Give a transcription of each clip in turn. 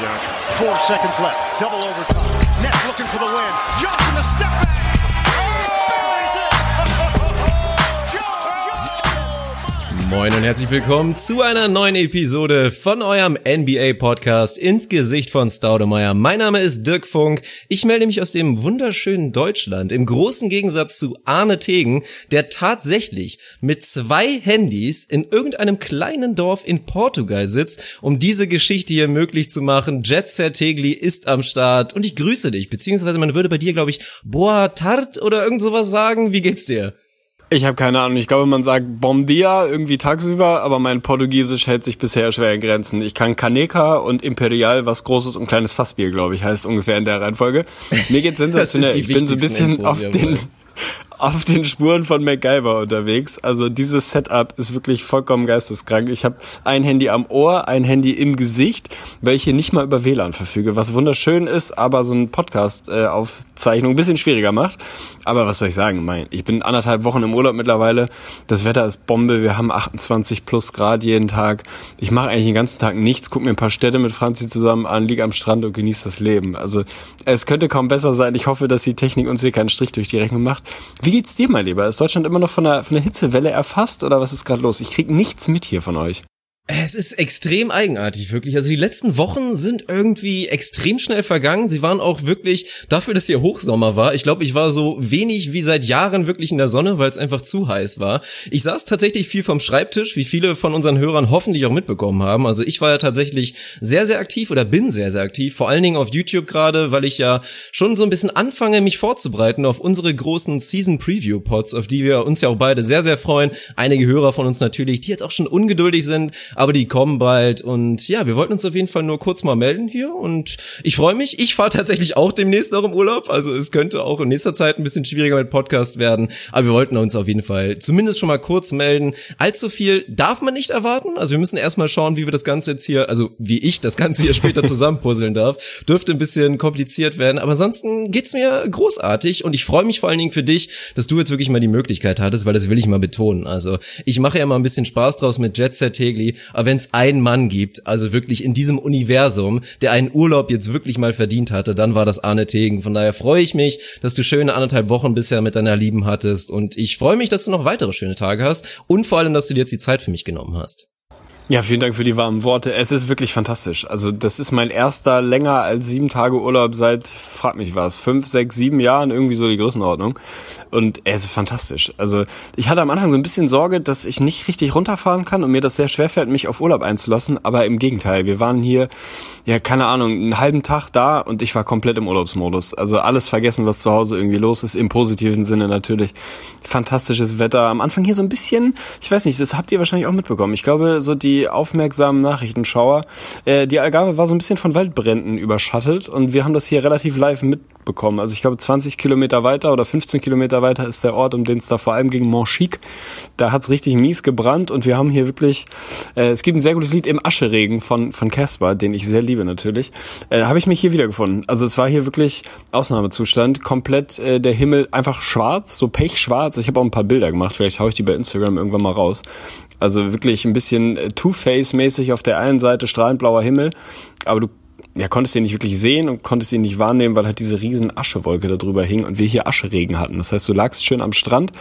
Johnson. Four seconds left. Double overtime. Nets looking for the win. Johnson the step back. Moin und herzlich willkommen zu einer neuen Episode von eurem NBA Podcast ins Gesicht von Staudemeyer. Mein Name ist Dirk Funk. Ich melde mich aus dem wunderschönen Deutschland im großen Gegensatz zu Arne Tegen, der tatsächlich mit zwei Handys in irgendeinem kleinen Dorf in Portugal sitzt, um diese Geschichte hier möglich zu machen. Jet Set Tegli ist am Start und ich grüße dich, beziehungsweise man würde bei dir, glaube ich, Boa Tart oder irgend sowas sagen. Wie geht's dir? Ich habe keine Ahnung. Ich glaube, man sagt Bom dia irgendwie tagsüber, aber mein Portugiesisch hält sich bisher schwer in Grenzen. Ich kann Caneca und Imperial, was großes und kleines Fassbier, glaube ich, heißt ungefähr in der Reihenfolge. Mir geht's sensationell. Ich bin so ein bisschen auf den auf den Spuren von MacGyver unterwegs. Also dieses Setup ist wirklich vollkommen geisteskrank. Ich habe ein Handy am Ohr, ein Handy im Gesicht, welche nicht mal über WLAN verfüge, was wunderschön ist, aber so ein Podcast-Aufzeichnung ein bisschen schwieriger macht. Aber was soll ich sagen? Mein, ich bin anderthalb Wochen im Urlaub mittlerweile. Das Wetter ist Bombe. Wir haben 28 plus Grad jeden Tag. Ich mache eigentlich den ganzen Tag nichts, gucke mir ein paar Städte mit Franzi zusammen an, liege am Strand und genieße das Leben. Also es könnte kaum besser sein. Ich hoffe, dass die Technik uns hier keinen Strich durch die Rechnung macht. Wie geht's dir, mein Lieber? Ist Deutschland immer noch von der, von der Hitzewelle erfasst oder was ist gerade los? Ich krieg nichts mit hier von euch. Es ist extrem eigenartig, wirklich. Also die letzten Wochen sind irgendwie extrem schnell vergangen. Sie waren auch wirklich dafür, dass hier Hochsommer war. Ich glaube, ich war so wenig wie seit Jahren wirklich in der Sonne, weil es einfach zu heiß war. Ich saß tatsächlich viel vom Schreibtisch, wie viele von unseren Hörern hoffentlich auch mitbekommen haben. Also ich war ja tatsächlich sehr, sehr aktiv oder bin sehr, sehr aktiv. Vor allen Dingen auf YouTube gerade, weil ich ja schon so ein bisschen anfange, mich vorzubereiten auf unsere großen Season Preview Pods, auf die wir uns ja auch beide sehr, sehr freuen. Einige Hörer von uns natürlich, die jetzt auch schon ungeduldig sind aber die kommen bald und ja, wir wollten uns auf jeden Fall nur kurz mal melden hier und ich freue mich. Ich fahre tatsächlich auch demnächst noch im Urlaub, also es könnte auch in nächster Zeit ein bisschen schwieriger mit Podcast werden, aber wir wollten uns auf jeden Fall zumindest schon mal kurz melden. Allzu viel darf man nicht erwarten, also wir müssen erstmal schauen, wie wir das Ganze jetzt hier, also wie ich das Ganze hier später zusammenpuzzeln darf. Dürfte ein bisschen kompliziert werden, aber ansonsten geht's mir großartig und ich freue mich vor allen Dingen für dich, dass du jetzt wirklich mal die Möglichkeit hattest, weil das will ich mal betonen. Also ich mache ja mal ein bisschen Spaß draus mit Jet Set Tegli, aber wenn es einen Mann gibt, also wirklich in diesem Universum, der einen Urlaub jetzt wirklich mal verdient hatte, dann war das Arne Tegen. Von daher freue ich mich, dass du schöne anderthalb Wochen bisher mit deiner Lieben hattest und ich freue mich, dass du noch weitere schöne Tage hast und vor allem, dass du dir jetzt die Zeit für mich genommen hast. Ja, vielen Dank für die warmen Worte. Es ist wirklich fantastisch. Also das ist mein erster länger als sieben Tage Urlaub seit, frag mich was, fünf, sechs, sieben Jahren, irgendwie so die Größenordnung. Und es ist fantastisch. Also ich hatte am Anfang so ein bisschen Sorge, dass ich nicht richtig runterfahren kann und mir das sehr schwer fällt, mich auf Urlaub einzulassen. Aber im Gegenteil, wir waren hier, ja, keine Ahnung, einen halben Tag da und ich war komplett im Urlaubsmodus. Also alles vergessen, was zu Hause irgendwie los ist, im positiven Sinne natürlich. Fantastisches Wetter. Am Anfang hier so ein bisschen, ich weiß nicht, das habt ihr wahrscheinlich auch mitbekommen. Ich glaube, so die aufmerksamen Nachrichtenschauer. Äh, die Algarve war so ein bisschen von Waldbränden überschattet und wir haben das hier relativ live mitbekommen. Also ich glaube 20 Kilometer weiter oder 15 Kilometer weiter ist der Ort, um den es da vor allem ging, Montchique. Da hat's richtig mies gebrannt und wir haben hier wirklich, äh, es gibt ein sehr gutes Lied im Ascheregen von von Casper, den ich sehr liebe natürlich. Äh, Habe ich mich hier wiedergefunden. Also es war hier wirklich Ausnahmezustand, komplett äh, der Himmel einfach schwarz, so pechschwarz. Ich habe auch ein paar Bilder gemacht, vielleicht haue ich die bei Instagram irgendwann mal raus. Also wirklich ein bisschen äh, Two-Face-mäßig auf der einen Seite strahlend blauer Himmel, aber du ja, konntest ihn nicht wirklich sehen und konntest ihn nicht wahrnehmen, weil halt diese riesen Aschewolke da drüber hing und wir hier Ascheregen hatten. Das heißt, du lagst schön am Strand,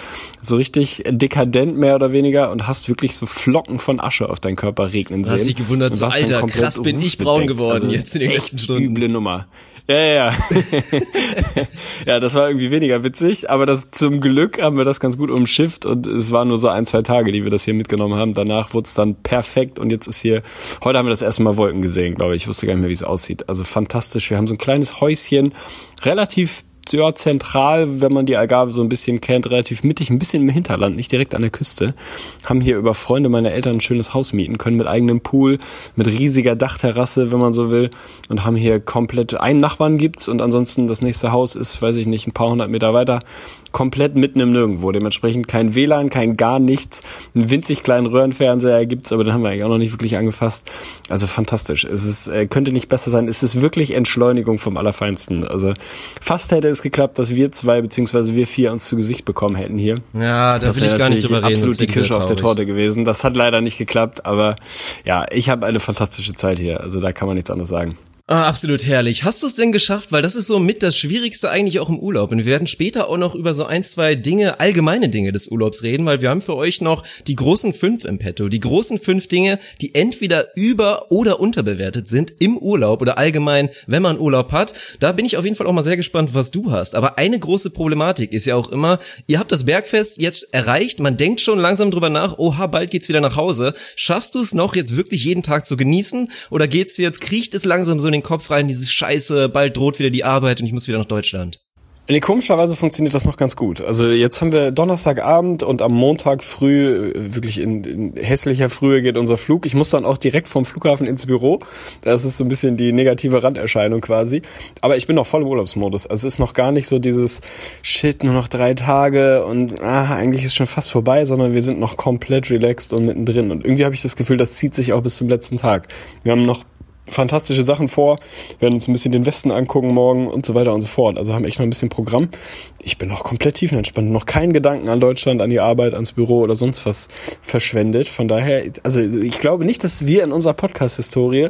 so richtig dekadent mehr oder weniger und hast wirklich so Flocken von Asche auf deinen Körper regnen sehen. Hast dich gewundert, so alter, krass bin ich braun geworden also jetzt in den letzten Stunden. Üble Nummer. Ja, ja, ja. ja, das war irgendwie weniger witzig, aber das zum Glück haben wir das ganz gut umschifft und es waren nur so ein, zwei Tage, die wir das hier mitgenommen haben. Danach wurde es dann perfekt und jetzt ist hier, heute haben wir das erste Mal Wolken gesehen, glaube ich. Ich wusste gar nicht mehr, wie es aussieht. Also fantastisch. Wir haben so ein kleines Häuschen, relativ ja, zentral, wenn man die Algarve so ein bisschen kennt, relativ mittig, ein bisschen im Hinterland, nicht direkt an der Küste. Haben hier über Freunde meiner Eltern ein schönes Haus mieten können mit eigenem Pool, mit riesiger Dachterrasse, wenn man so will. Und haben hier komplett, einen Nachbarn gibt's und ansonsten das nächste Haus ist, weiß ich nicht, ein paar hundert Meter weiter komplett mitten im Nirgendwo. Dementsprechend kein WLAN, kein gar nichts. Einen winzig kleinen Röhrenfernseher gibt's, aber den haben wir eigentlich auch noch nicht wirklich angefasst. Also fantastisch. Es ist, äh, könnte nicht besser sein. Es ist wirklich Entschleunigung vom Allerfeinsten. Also fast hätte es geklappt, dass wir zwei beziehungsweise wir vier uns zu Gesicht bekommen hätten hier. Ja, da das will ich gar nicht drüber reden. Absolut die Kirsche auf der Torte gewesen. Das hat leider nicht geklappt, aber ja, ich habe eine fantastische Zeit hier. Also da kann man nichts anderes sagen. Ah, absolut herrlich. Hast du es denn geschafft? Weil das ist so mit das Schwierigste eigentlich auch im Urlaub. Und wir werden später auch noch über so ein, zwei Dinge, allgemeine Dinge des Urlaubs reden, weil wir haben für euch noch die großen fünf im Petto. Die großen fünf Dinge, die entweder über- oder unterbewertet sind im Urlaub oder allgemein, wenn man Urlaub hat. Da bin ich auf jeden Fall auch mal sehr gespannt, was du hast. Aber eine große Problematik ist ja auch immer, ihr habt das Bergfest jetzt erreicht, man denkt schon langsam drüber nach, oha, bald geht's wieder nach Hause. Schaffst du es noch jetzt wirklich jeden Tag zu genießen? Oder geht's jetzt, kriecht es langsam so den Kopf rein, dieses Scheiße, bald droht wieder die Arbeit und ich muss wieder nach Deutschland. Nee, komischerweise funktioniert das noch ganz gut. Also jetzt haben wir Donnerstagabend und am Montag früh, äh, wirklich in, in hässlicher Frühe geht unser Flug. Ich muss dann auch direkt vom Flughafen ins Büro. Das ist so ein bisschen die negative Randerscheinung quasi. Aber ich bin noch voll im Urlaubsmodus. Also es ist noch gar nicht so dieses Shit, nur noch drei Tage und ah, eigentlich ist schon fast vorbei, sondern wir sind noch komplett relaxed und mittendrin. Und irgendwie habe ich das Gefühl, das zieht sich auch bis zum letzten Tag. Wir haben noch fantastische Sachen vor, werden uns ein bisschen den Westen angucken morgen und so weiter und so fort. Also haben echt noch ein bisschen Programm. Ich bin noch komplett tiefenentspannt, noch keinen Gedanken an Deutschland, an die Arbeit, ans Büro oder sonst was verschwendet. Von daher, also ich glaube nicht, dass wir in unserer Podcast-Historie,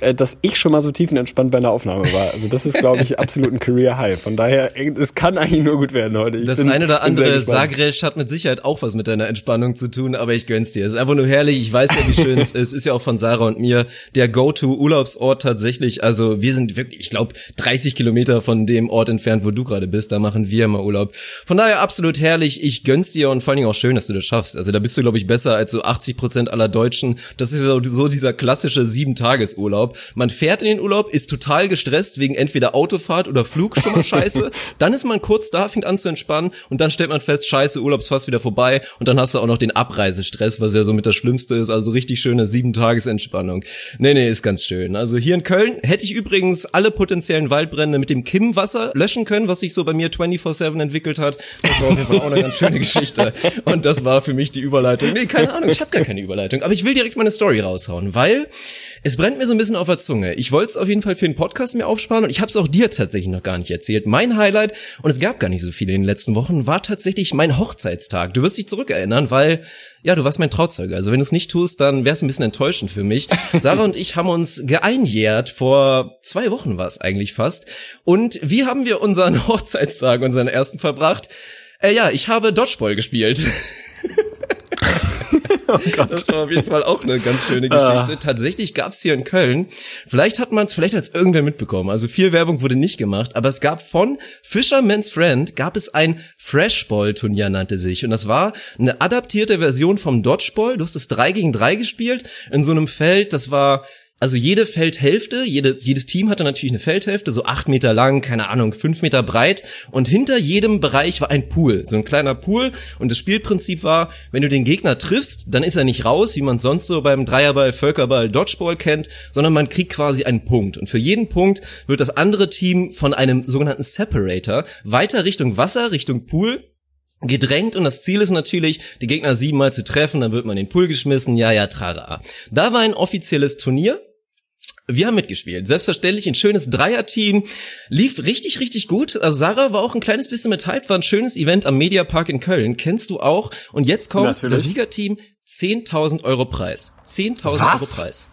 äh, dass ich schon mal so tiefenentspannt bei einer Aufnahme war. Also das ist, glaube ich, absolut ein Career High. Von daher, es kann eigentlich nur gut werden heute. Ich das bin, eine oder andere Sagres hat mit Sicherheit auch was mit deiner Entspannung zu tun, aber ich gönn's dir. Es ist einfach nur herrlich. Ich weiß ja, wie schön es ist. Ist ja auch von Sarah und mir der Go-To Urlaubsort tatsächlich. Also wir sind wirklich, ich glaube, 30 Kilometer von dem Ort entfernt, wo du gerade bist. Da machen wir immer Urlaub. Von daher absolut herrlich. Ich gönn's dir und vor allen Dingen auch schön, dass du das schaffst. Also da bist du, glaube ich, besser als so 80 Prozent aller Deutschen. Das ist so, so dieser klassische Sieben-Tages-Urlaub. Man fährt in den Urlaub, ist total gestresst wegen entweder Autofahrt oder Flug, schon mal scheiße. dann ist man kurz da, fängt an zu entspannen und dann stellt man fest, scheiße, Urlaub ist fast wieder vorbei und dann hast du auch noch den Abreisestress, was ja so mit das Schlimmste ist. Also richtig schöne Sieben-Tages-Entspannung. Nee, nee, ist ganz schön. Also hier in Köln hätte ich übrigens alle potenziellen Waldbrände mit dem Kim-Wasser löschen können, was sich so bei mir 24-7 entwickelt hat. Das war auf jeden Fall auch eine ganz schöne Geschichte. Und das war für mich die Überleitung. Nee, keine Ahnung, ich habe gar keine Überleitung. Aber ich will direkt meine Story raushauen, weil es brennt mir so ein bisschen auf der Zunge. Ich wollte es auf jeden Fall für den Podcast mir aufsparen und ich habe es auch dir tatsächlich noch gar nicht erzählt. Mein Highlight, und es gab gar nicht so viele in den letzten Wochen, war tatsächlich mein Hochzeitstag. Du wirst dich zurückerinnern, weil ja, du warst mein Trauzeuge. Also wenn du es nicht tust, dann wär's ein bisschen enttäuschend für mich. Sarah und ich haben uns geeinjährt. Vor zwei Wochen war es eigentlich fast. Und wie haben wir unseren Hochzeitstag, unseren ersten verbracht? Äh, ja, ich habe Dodgeball gespielt. Oh das war auf jeden Fall auch eine ganz schöne Geschichte. Ah. Tatsächlich gab's hier in Köln, vielleicht hat man es, vielleicht hat irgendwer mitbekommen, also viel Werbung wurde nicht gemacht, aber es gab von Fisherman's Friend, gab es ein Freshball-Turnier, nannte sich. Und das war eine adaptierte Version vom Dodgeball. Du hast es drei gegen drei gespielt in so einem Feld, das war also jede Feldhälfte, jede, jedes Team hatte natürlich eine Feldhälfte, so acht Meter lang, keine Ahnung, fünf Meter breit. Und hinter jedem Bereich war ein Pool, so ein kleiner Pool. Und das Spielprinzip war, wenn du den Gegner triffst, dann ist er nicht raus, wie man sonst so beim Dreierball, Völkerball, Dodgeball kennt, sondern man kriegt quasi einen Punkt. Und für jeden Punkt wird das andere Team von einem sogenannten Separator weiter Richtung Wasser, Richtung Pool gedrängt und das Ziel ist natürlich, die Gegner siebenmal zu treffen, dann wird man in den Pool geschmissen, ja, ja, trara. Da war ein offizielles Turnier, wir haben mitgespielt. Selbstverständlich ein schönes Dreierteam. Lief richtig, richtig gut. Also Sarah war auch ein kleines bisschen mit Hype. War ein schönes Event am Mediapark in Köln. Kennst du auch. Und jetzt kommt das das Siegerteam. 10.000 Euro Preis. 10.000 Euro Preis.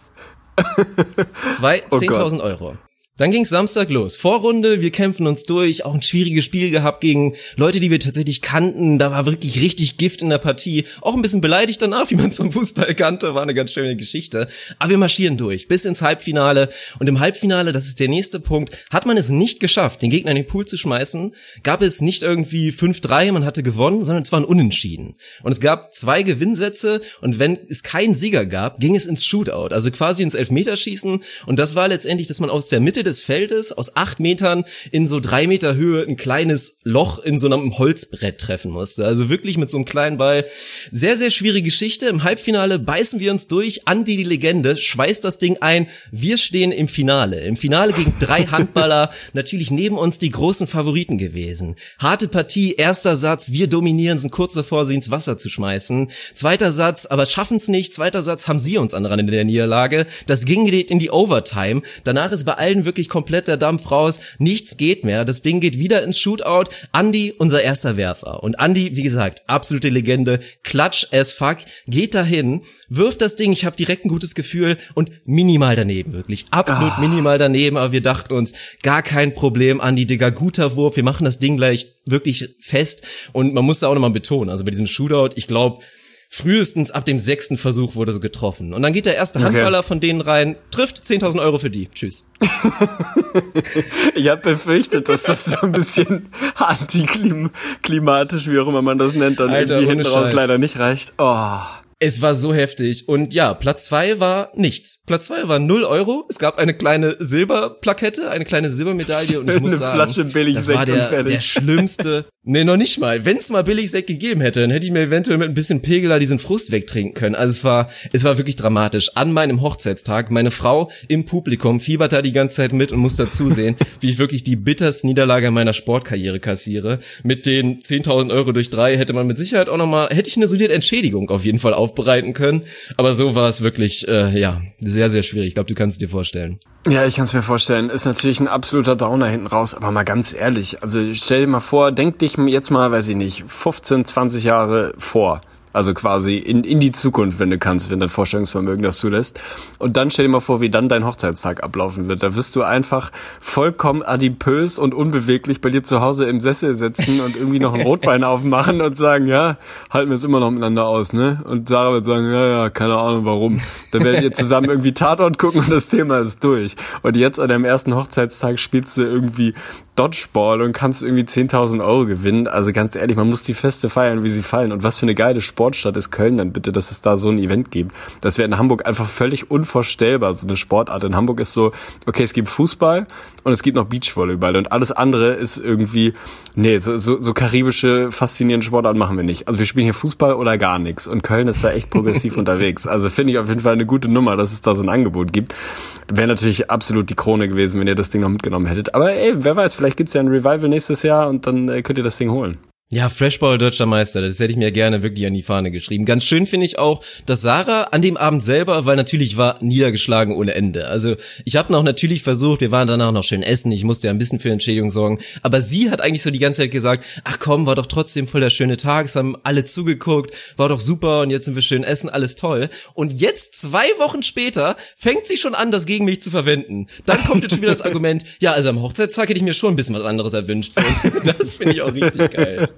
Zwei, 10.000 oh Euro. Dann ging's Samstag los. Vorrunde, wir kämpfen uns durch, auch ein schwieriges Spiel gehabt gegen Leute, die wir tatsächlich kannten. Da war wirklich richtig Gift in der Partie. Auch ein bisschen beleidigt danach, wie man zum Fußball kannte, war eine ganz schöne Geschichte. Aber wir marschieren durch bis ins Halbfinale. Und im Halbfinale, das ist der nächste Punkt, hat man es nicht geschafft, den Gegner in den Pool zu schmeißen. Gab es nicht irgendwie 5-3, man hatte gewonnen, sondern es war ein Unentschieden. Und es gab zwei Gewinnsätze und wenn es keinen Sieger gab, ging es ins Shootout, also quasi ins Elfmeterschießen. Und das war letztendlich, dass man aus der Mitte des Feldes aus acht Metern in so drei Meter Höhe ein kleines Loch in so einem Holzbrett treffen musste. Also wirklich mit so einem kleinen Ball. Sehr, sehr schwierige Geschichte. Im Halbfinale beißen wir uns durch. Andi die Legende schweißt das Ding ein. Wir stehen im Finale. Im Finale gegen drei Handballer. Natürlich neben uns die großen Favoriten gewesen. Harte Partie, erster Satz. Wir dominieren, sind kurz davor, sie ins Wasser zu schmeißen. Zweiter Satz, aber schaffen es nicht. Zweiter Satz haben sie uns an in der Niederlage. Das ging in die Overtime. Danach ist bei allen wirklich wirklich komplett der Dampf raus. Nichts geht mehr. Das Ding geht wieder ins Shootout. Andy, unser erster Werfer. Und Andy, wie gesagt, absolute Legende. Klatsch as fuck. Geht dahin, wirft das Ding. Ich habe direkt ein gutes Gefühl und minimal daneben, wirklich. Absolut ah. minimal daneben. Aber wir dachten uns, gar kein Problem, Andy, Digga, guter Wurf. Wir machen das Ding gleich wirklich fest. Und man muss da auch nochmal betonen, also bei diesem Shootout, ich glaube, frühestens ab dem sechsten Versuch wurde so getroffen. Und dann geht der erste Handballer okay. von denen rein, trifft 10.000 Euro für die. Tschüss. ich habe befürchtet, dass das so ein bisschen antiklimatisch, wie auch immer man das nennt, dann Alter, irgendwie hinten raus leider nicht reicht. Oh. Es war so heftig. Und ja, Platz zwei war nichts. Platz zwei war null Euro. Es gab eine kleine Silberplakette, eine kleine Silbermedaille. Und ich muss sagen, Flasche das war der, der schlimmste, Nee, noch nicht mal. Wenn es mal Billigsekt gegeben hätte, dann hätte ich mir eventuell mit ein bisschen Pegela diesen Frust wegtrinken können. Also es war, es war wirklich dramatisch. An meinem Hochzeitstag, meine Frau im Publikum fiebert da die ganze Zeit mit und muss dazusehen, wie ich wirklich die bitterste Niederlage meiner Sportkarriere kassiere. Mit den 10.000 Euro durch drei hätte man mit Sicherheit auch noch mal, hätte ich eine solide Entschädigung auf jeden Fall aufbereiten können. Aber so war es wirklich, äh, ja, sehr, sehr schwierig. Ich glaube, du kannst es dir vorstellen. Ja, ich kann es mir vorstellen. Ist natürlich ein absoluter Downer hinten raus, aber mal ganz ehrlich, also stell dir mal vor, denk dich jetzt mal, weiß ich nicht, 15, 20 Jahre vor. Also quasi in, in die Zukunft, wenn du kannst, wenn dein Vorstellungsvermögen das zulässt. Und dann stell dir mal vor, wie dann dein Hochzeitstag ablaufen wird. Da wirst du einfach vollkommen adipös und unbeweglich bei dir zu Hause im Sessel sitzen und irgendwie noch einen Rotwein aufmachen und sagen, ja, halten wir es immer noch miteinander aus, ne? Und Sarah wird sagen, ja, ja, keine Ahnung warum. Dann werdet ihr zusammen irgendwie Tatort gucken und das Thema ist durch. Und jetzt an deinem ersten Hochzeitstag spielst du irgendwie Dodgeball und kannst irgendwie 10.000 Euro gewinnen. Also ganz ehrlich, man muss die Feste feiern, wie sie fallen. Und was für eine geile Sportstadt ist Köln dann bitte, dass es da so ein Event gibt. Das wäre in Hamburg einfach völlig unvorstellbar, so eine Sportart. In Hamburg ist so, okay, es gibt Fußball und es gibt noch Beachvolleyball und alles andere ist irgendwie, nee, so, so, so karibische, faszinierende Sportarten machen wir nicht. Also wir spielen hier Fußball oder gar nichts. Und Köln ist da echt progressiv unterwegs. Also finde ich auf jeden Fall eine gute Nummer, dass es da so ein Angebot gibt. Wäre natürlich absolut die Krone gewesen, wenn ihr das Ding noch mitgenommen hättet. Aber ey, wer weiß, vielleicht gibt's ja ein Revival nächstes Jahr und dann äh, könnt ihr das Ding holen. Ja, Freshball deutscher Meister, das hätte ich mir gerne wirklich an die Fahne geschrieben. Ganz schön finde ich auch, dass Sarah an dem Abend selber, weil natürlich war niedergeschlagen ohne Ende. Also ich habe noch natürlich versucht, wir waren danach noch schön essen, ich musste ja ein bisschen für Entschädigung sorgen, aber sie hat eigentlich so die ganze Zeit gesagt, ach komm, war doch trotzdem voll der schöne Tag, es haben alle zugeguckt, war doch super und jetzt sind wir schön essen, alles toll. Und jetzt, zwei Wochen später, fängt sie schon an, das gegen mich zu verwenden. Dann kommt jetzt schon wieder das Argument, ja, also am Hochzeitstag hätte ich mir schon ein bisschen was anderes erwünscht. So, das finde ich auch richtig geil.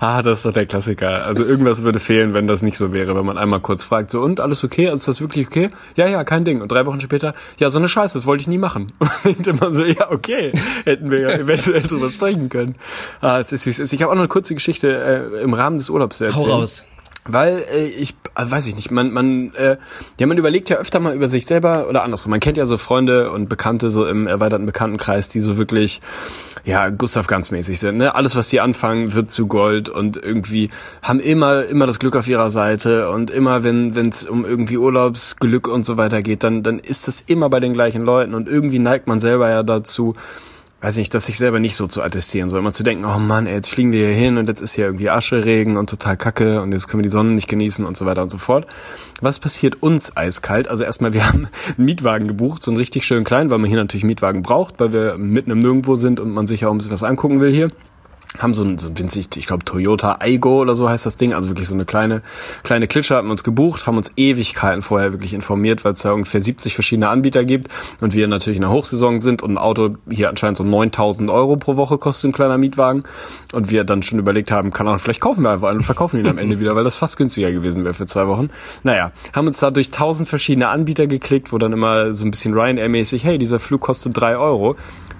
Ah, das ist doch der Klassiker. Also irgendwas würde fehlen, wenn das nicht so wäre, wenn man einmal kurz fragt, so und alles okay? Ist das wirklich okay? Ja, ja, kein Ding. Und drei Wochen später, ja, so eine Scheiße, das wollte ich nie machen. Und immer so, ja, okay, hätten wir ja eventuell drüber sprechen können. Ah, es ist wie es ist. Ich habe auch noch eine kurze Geschichte äh, im Rahmen des Urlaubs zu erzählen. Hau raus. Weil äh, ich äh, weiß ich nicht, man man äh, ja man überlegt ja öfter mal über sich selber oder andersrum. Man kennt ja so Freunde und Bekannte so im erweiterten Bekanntenkreis, die so wirklich ja Gustav ganz mäßig sind. Ne? Alles was sie anfangen wird zu Gold und irgendwie haben immer immer das Glück auf ihrer Seite und immer wenn wenn es um irgendwie Urlaubsglück und so weiter geht, dann dann ist das immer bei den gleichen Leuten und irgendwie neigt man selber ja dazu weiß nicht, dass sich selber nicht so zu attestieren, so immer zu denken, oh Mann, ey, jetzt fliegen wir hier hin und jetzt ist hier irgendwie Ascheregen und total kacke und jetzt können wir die Sonne nicht genießen und so weiter und so fort. Was passiert uns eiskalt? Also erstmal, wir haben einen Mietwagen gebucht, so einen richtig schönen kleinen, weil man hier natürlich Mietwagen braucht, weil wir mitten im Nirgendwo sind und man sich auch ein bisschen was angucken will hier haben so ein, so ein winzig, ich glaube Toyota Aigo oder so heißt das Ding, also wirklich so eine kleine kleine Klitsche haben wir uns gebucht, haben uns Ewigkeiten vorher wirklich informiert, weil es da ungefähr 70 verschiedene Anbieter gibt und wir natürlich in der Hochsaison sind und ein Auto hier anscheinend so 9000 Euro pro Woche kostet ein kleiner Mietwagen. Und wir dann schon überlegt haben, kann auch vielleicht kaufen wir einfach einen und verkaufen ihn am Ende wieder, weil das fast günstiger gewesen wäre für zwei Wochen. Naja, haben uns da durch tausend verschiedene Anbieter geklickt, wo dann immer so ein bisschen Ryanair-mäßig, hey, dieser Flug kostet drei Euro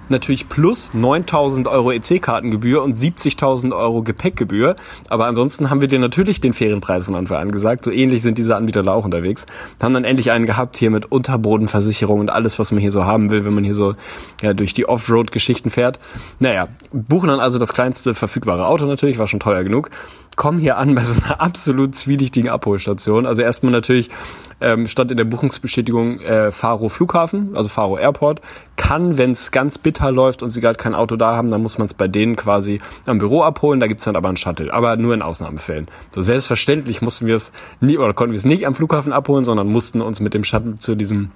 natürlich plus 9000 Euro EC-Kartengebühr und 70.000 Euro Gepäckgebühr. Aber ansonsten haben wir dir natürlich den Ferienpreis von Anfang an gesagt. So ähnlich sind diese Anbieter da auch unterwegs. Haben dann endlich einen gehabt hier mit Unterbodenversicherung und alles, was man hier so haben will, wenn man hier so ja, durch die Offroad-Geschichten fährt. Naja, buchen dann also das kleinste verfügbare Auto natürlich, war schon teuer genug kommen hier an bei so einer absolut zwielichtigen Abholstation. Also erstmal natürlich ähm, stand in der Buchungsbestätigung äh, Faro Flughafen, also Faro Airport. Kann, wenn es ganz bitter läuft und sie gerade kein Auto da haben, dann muss man es bei denen quasi am Büro abholen. Da gibt's dann aber einen Shuttle, aber nur in Ausnahmefällen. So selbstverständlich mussten wir es nie oder konnten wir es nicht am Flughafen abholen, sondern mussten uns mit dem Shuttle zu diesem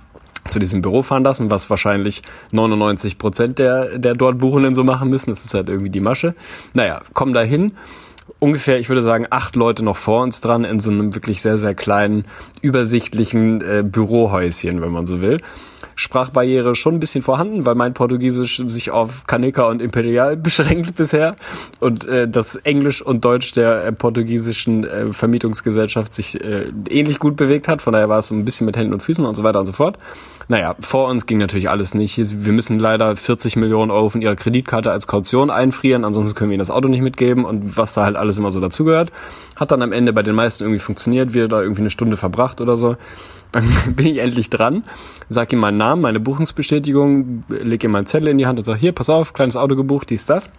zu diesem Büro fahren lassen, was wahrscheinlich 99 Prozent der, der dort Buchenden so machen müssen. Das ist halt irgendwie die Masche. Naja, kommen da hin ungefähr, ich würde sagen, acht Leute noch vor uns dran in so einem wirklich sehr, sehr kleinen, übersichtlichen äh, Bürohäuschen, wenn man so will. Sprachbarriere schon ein bisschen vorhanden, weil mein Portugiesisch sich auf Kaneka und Imperial beschränkt bisher und äh, das Englisch und Deutsch der äh, portugiesischen äh, Vermietungsgesellschaft sich äh, ähnlich gut bewegt hat. Von daher war es so ein bisschen mit Händen und Füßen und so weiter und so fort. Naja, vor uns ging natürlich alles nicht. Wir müssen leider 40 Millionen Euro von ihrer Kreditkarte als Kaution einfrieren, ansonsten können wir ihnen das Auto nicht mitgeben und was da halt alles immer so dazugehört. Hat dann am Ende bei den meisten irgendwie funktioniert, wir da irgendwie eine Stunde verbracht oder so. Dann bin ich endlich dran, sag ihm meinen Namen, meine Buchungsbestätigung, leg ihm meinen Zettel in die Hand und sag, hier, pass auf, kleines Auto gebucht, dies, das.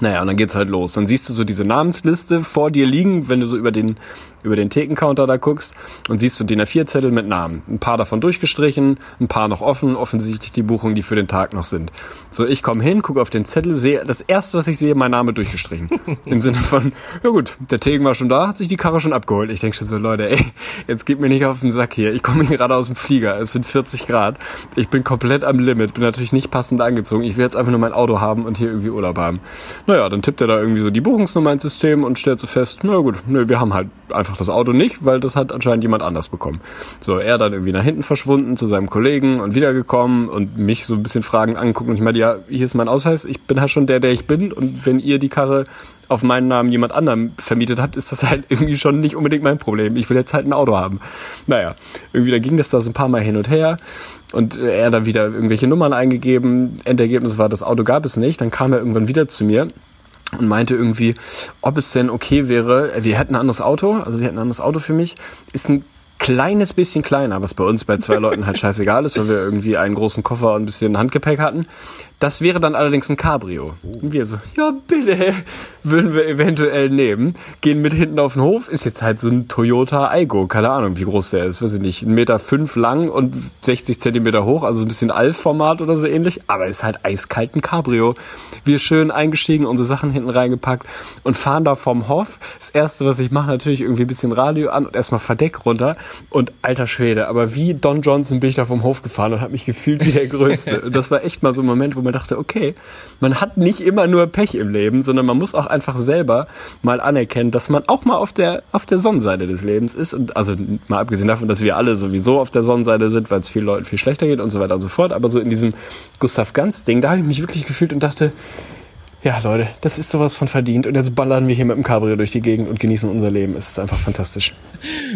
Naja, und dann geht's halt los. Dann siehst du so diese Namensliste vor dir liegen, wenn du so über den über den Thekencounter da guckst und siehst du DIN A4-Zettel mit Namen. Ein paar davon durchgestrichen, ein paar noch offen, offensichtlich die Buchungen, die für den Tag noch sind. So, ich komme hin, gucke auf den Zettel, sehe, das erste, was ich sehe, mein Name durchgestrichen. Im Sinne von, ja gut, der Tegen war schon da, hat sich die Karre schon abgeholt. Ich denke schon so, Leute, ey, jetzt geht mir nicht auf den Sack hier. Ich komme gerade aus dem Flieger, es sind 40 Grad. Ich bin komplett am Limit, bin natürlich nicht passend angezogen. Ich will jetzt einfach nur mein Auto haben und hier irgendwie Urlaub haben. Naja, dann tippt er da irgendwie so die Buchungsnummer ins System und stellt so fest, na gut, nö, wir haben halt einfach das Auto nicht, weil das hat anscheinend jemand anders bekommen. So, er dann irgendwie nach hinten verschwunden zu seinem Kollegen und wiedergekommen und mich so ein bisschen Fragen angeguckt und ich meinte, ja, hier ist mein Ausweis, ich bin halt schon der, der ich bin und wenn ihr die Karre auf meinen Namen jemand anderem vermietet habt, ist das halt irgendwie schon nicht unbedingt mein Problem. Ich will jetzt halt ein Auto haben. Naja, irgendwie da ging das da so ein paar Mal hin und her und er dann wieder irgendwelche Nummern eingegeben. Endergebnis war, das Auto gab es nicht. Dann kam er irgendwann wieder zu mir und meinte irgendwie, ob es denn okay wäre, wir hätten ein anderes Auto, also sie hätten ein anderes Auto für mich, ist ein kleines bisschen kleiner, was bei uns bei zwei Leuten halt scheißegal ist, weil wir irgendwie einen großen Koffer und ein bisschen Handgepäck hatten. Das wäre dann allerdings ein Cabrio. Und wir so, ja bitte, würden wir eventuell nehmen. Gehen mit hinten auf den Hof, ist jetzt halt so ein Toyota Aigo, keine Ahnung, wie groß der ist, weiß ich nicht, 1,5 Meter fünf lang und 60 Zentimeter hoch, also ein bisschen Alf-Format oder so ähnlich, aber ist halt eiskalt ein Cabrio. Wir schön eingestiegen, unsere Sachen hinten reingepackt und fahren da vom Hof. Das erste, was ich mache, natürlich irgendwie ein bisschen Radio an und erstmal Verdeck runter und alter Schwede, aber wie Don Johnson bin ich da vom Hof gefahren und habe mich gefühlt wie der Größte. Und das war echt mal so ein Moment, wo man dachte, okay, man hat nicht immer nur Pech im Leben, sondern man muss auch einfach selber mal anerkennen, dass man auch mal auf der, auf der Sonnenseite des Lebens ist. Und also mal abgesehen davon, dass wir alle sowieso auf der Sonnenseite sind, weil es vielen Leuten viel schlechter geht und so weiter und so fort. Aber so in diesem Gustav Ganz-Ding, da habe ich mich wirklich gefühlt und dachte, ja, Leute, das ist sowas von verdient. Und jetzt ballern wir hier mit dem Cabrio durch die Gegend und genießen unser Leben. Es ist einfach fantastisch.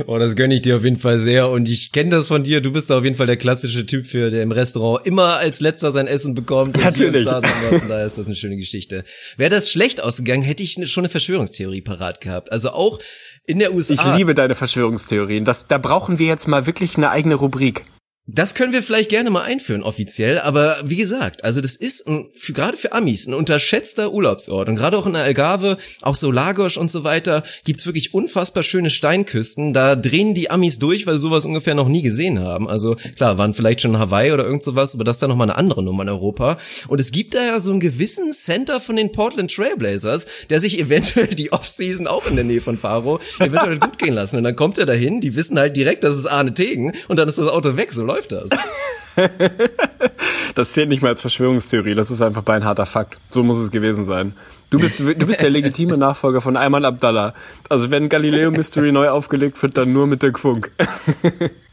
Oh, das gönne ich dir auf jeden Fall sehr. Und ich kenne das von dir. Du bist auf jeden Fall der klassische Typ für, der im Restaurant immer als letzter sein Essen bekommt. Und Natürlich. Daher ist das eine schöne Geschichte. Wäre das schlecht ausgegangen, hätte ich schon eine Verschwörungstheorie parat gehabt. Also auch in der USA. Ich liebe deine Verschwörungstheorien. Das, da brauchen wir jetzt mal wirklich eine eigene Rubrik. Das können wir vielleicht gerne mal einführen offiziell, aber wie gesagt, also das ist ein, für, gerade für Amis ein unterschätzter Urlaubsort und gerade auch in der Algarve, auch so Lagos und so weiter, gibt's wirklich unfassbar schöne Steinküsten. Da drehen die Amis durch, weil sie sowas ungefähr noch nie gesehen haben. Also klar, waren vielleicht schon Hawaii oder irgend sowas, aber das ist dann nochmal eine andere Nummer in Europa. Und es gibt da ja so einen gewissen Center von den Portland Trailblazers, der sich eventuell die Offseason auch in der Nähe von Faro eventuell gut gehen lassen. Und dann kommt er dahin, die wissen halt direkt, das ist Arne Tegen und dann ist das Auto weg, so läuft läuft das? das zählt nicht mal als Verschwörungstheorie, das ist einfach beinharter Fakt. So muss es gewesen sein. Du bist, du bist der legitime Nachfolger von Ayman Abdallah. Also wenn Galileo Mystery neu aufgelegt wird, dann nur mit Dirk Funk.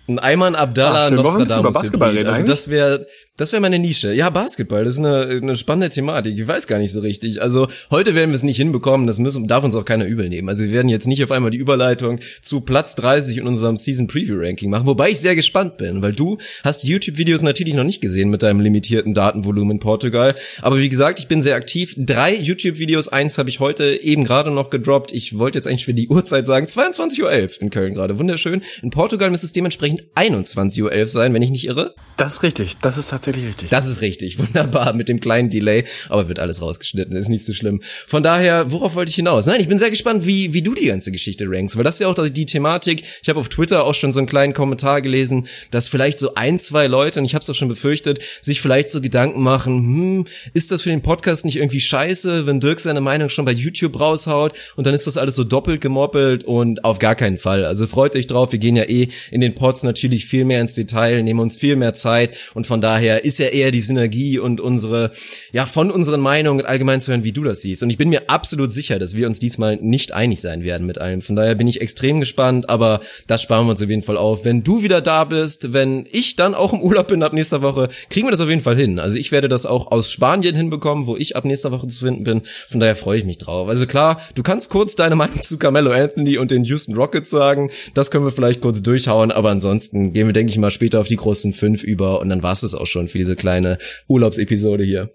Ein Ayman Abdallah Ach, Nostradamus. Über Basketball reden also das wäre das wäre meine Nische. Ja, Basketball, das ist eine, eine spannende Thematik. Ich weiß gar nicht so richtig. Also heute werden wir es nicht hinbekommen, das müssen, darf uns auch keiner übel nehmen. Also wir werden jetzt nicht auf einmal die Überleitung zu Platz 30 in unserem Season Preview Ranking machen, wobei ich sehr gespannt bin, weil du hast YouTube-Videos natürlich noch nicht gesehen mit deinem limitierten Datenvolumen in Portugal. Aber wie gesagt, ich bin sehr aktiv. Drei YouTube-Videos, eins habe ich heute eben gerade noch gedroppt. Ich wollte jetzt eigentlich für die Uhrzeit sagen, 22.11 Uhr in Köln gerade. Wunderschön. In Portugal müsste es dementsprechend 21.11 Uhr sein, wenn ich nicht irre. Das ist richtig. Das ist tatsächlich tatsächlich richtig. Das ist richtig. Wunderbar. Mit dem kleinen Delay. Aber wird alles rausgeschnitten. Ist nicht so schlimm. Von daher, worauf wollte ich hinaus? Nein, ich bin sehr gespannt, wie, wie du die ganze Geschichte rankst. Weil das ist ja auch die Thematik. Ich habe auf Twitter auch schon so einen kleinen Kommentar gelesen, dass vielleicht so ein, zwei Leute, und ich habe es auch schon befürchtet, sich vielleicht so Gedanken machen, hm, ist das für den Podcast nicht irgendwie scheiße, wenn Dirk seine Meinung schon bei YouTube raushaut und dann ist das alles so doppelt gemoppelt und auf gar keinen Fall. Also freut euch drauf. Wir gehen ja eh in den Pods natürlich viel mehr ins Detail, nehmen uns viel mehr Zeit und von daher ist ja eher die Synergie und unsere, ja, von unseren Meinungen allgemein zu hören, wie du das siehst. Und ich bin mir absolut sicher, dass wir uns diesmal nicht einig sein werden mit allem. Von daher bin ich extrem gespannt, aber das sparen wir uns auf jeden Fall auf. Wenn du wieder da bist, wenn ich dann auch im Urlaub bin ab nächster Woche, kriegen wir das auf jeden Fall hin. Also ich werde das auch aus Spanien hinbekommen, wo ich ab nächster Woche zu finden bin. Von daher freue ich mich drauf. Also klar, du kannst kurz deine Meinung zu Carmelo Anthony und den Houston Rockets sagen. Das können wir vielleicht kurz durchhauen, aber ansonsten gehen wir, denke ich mal, später auf die großen fünf über und dann war es es auch schon für diese kleine Urlaubsepisode hier.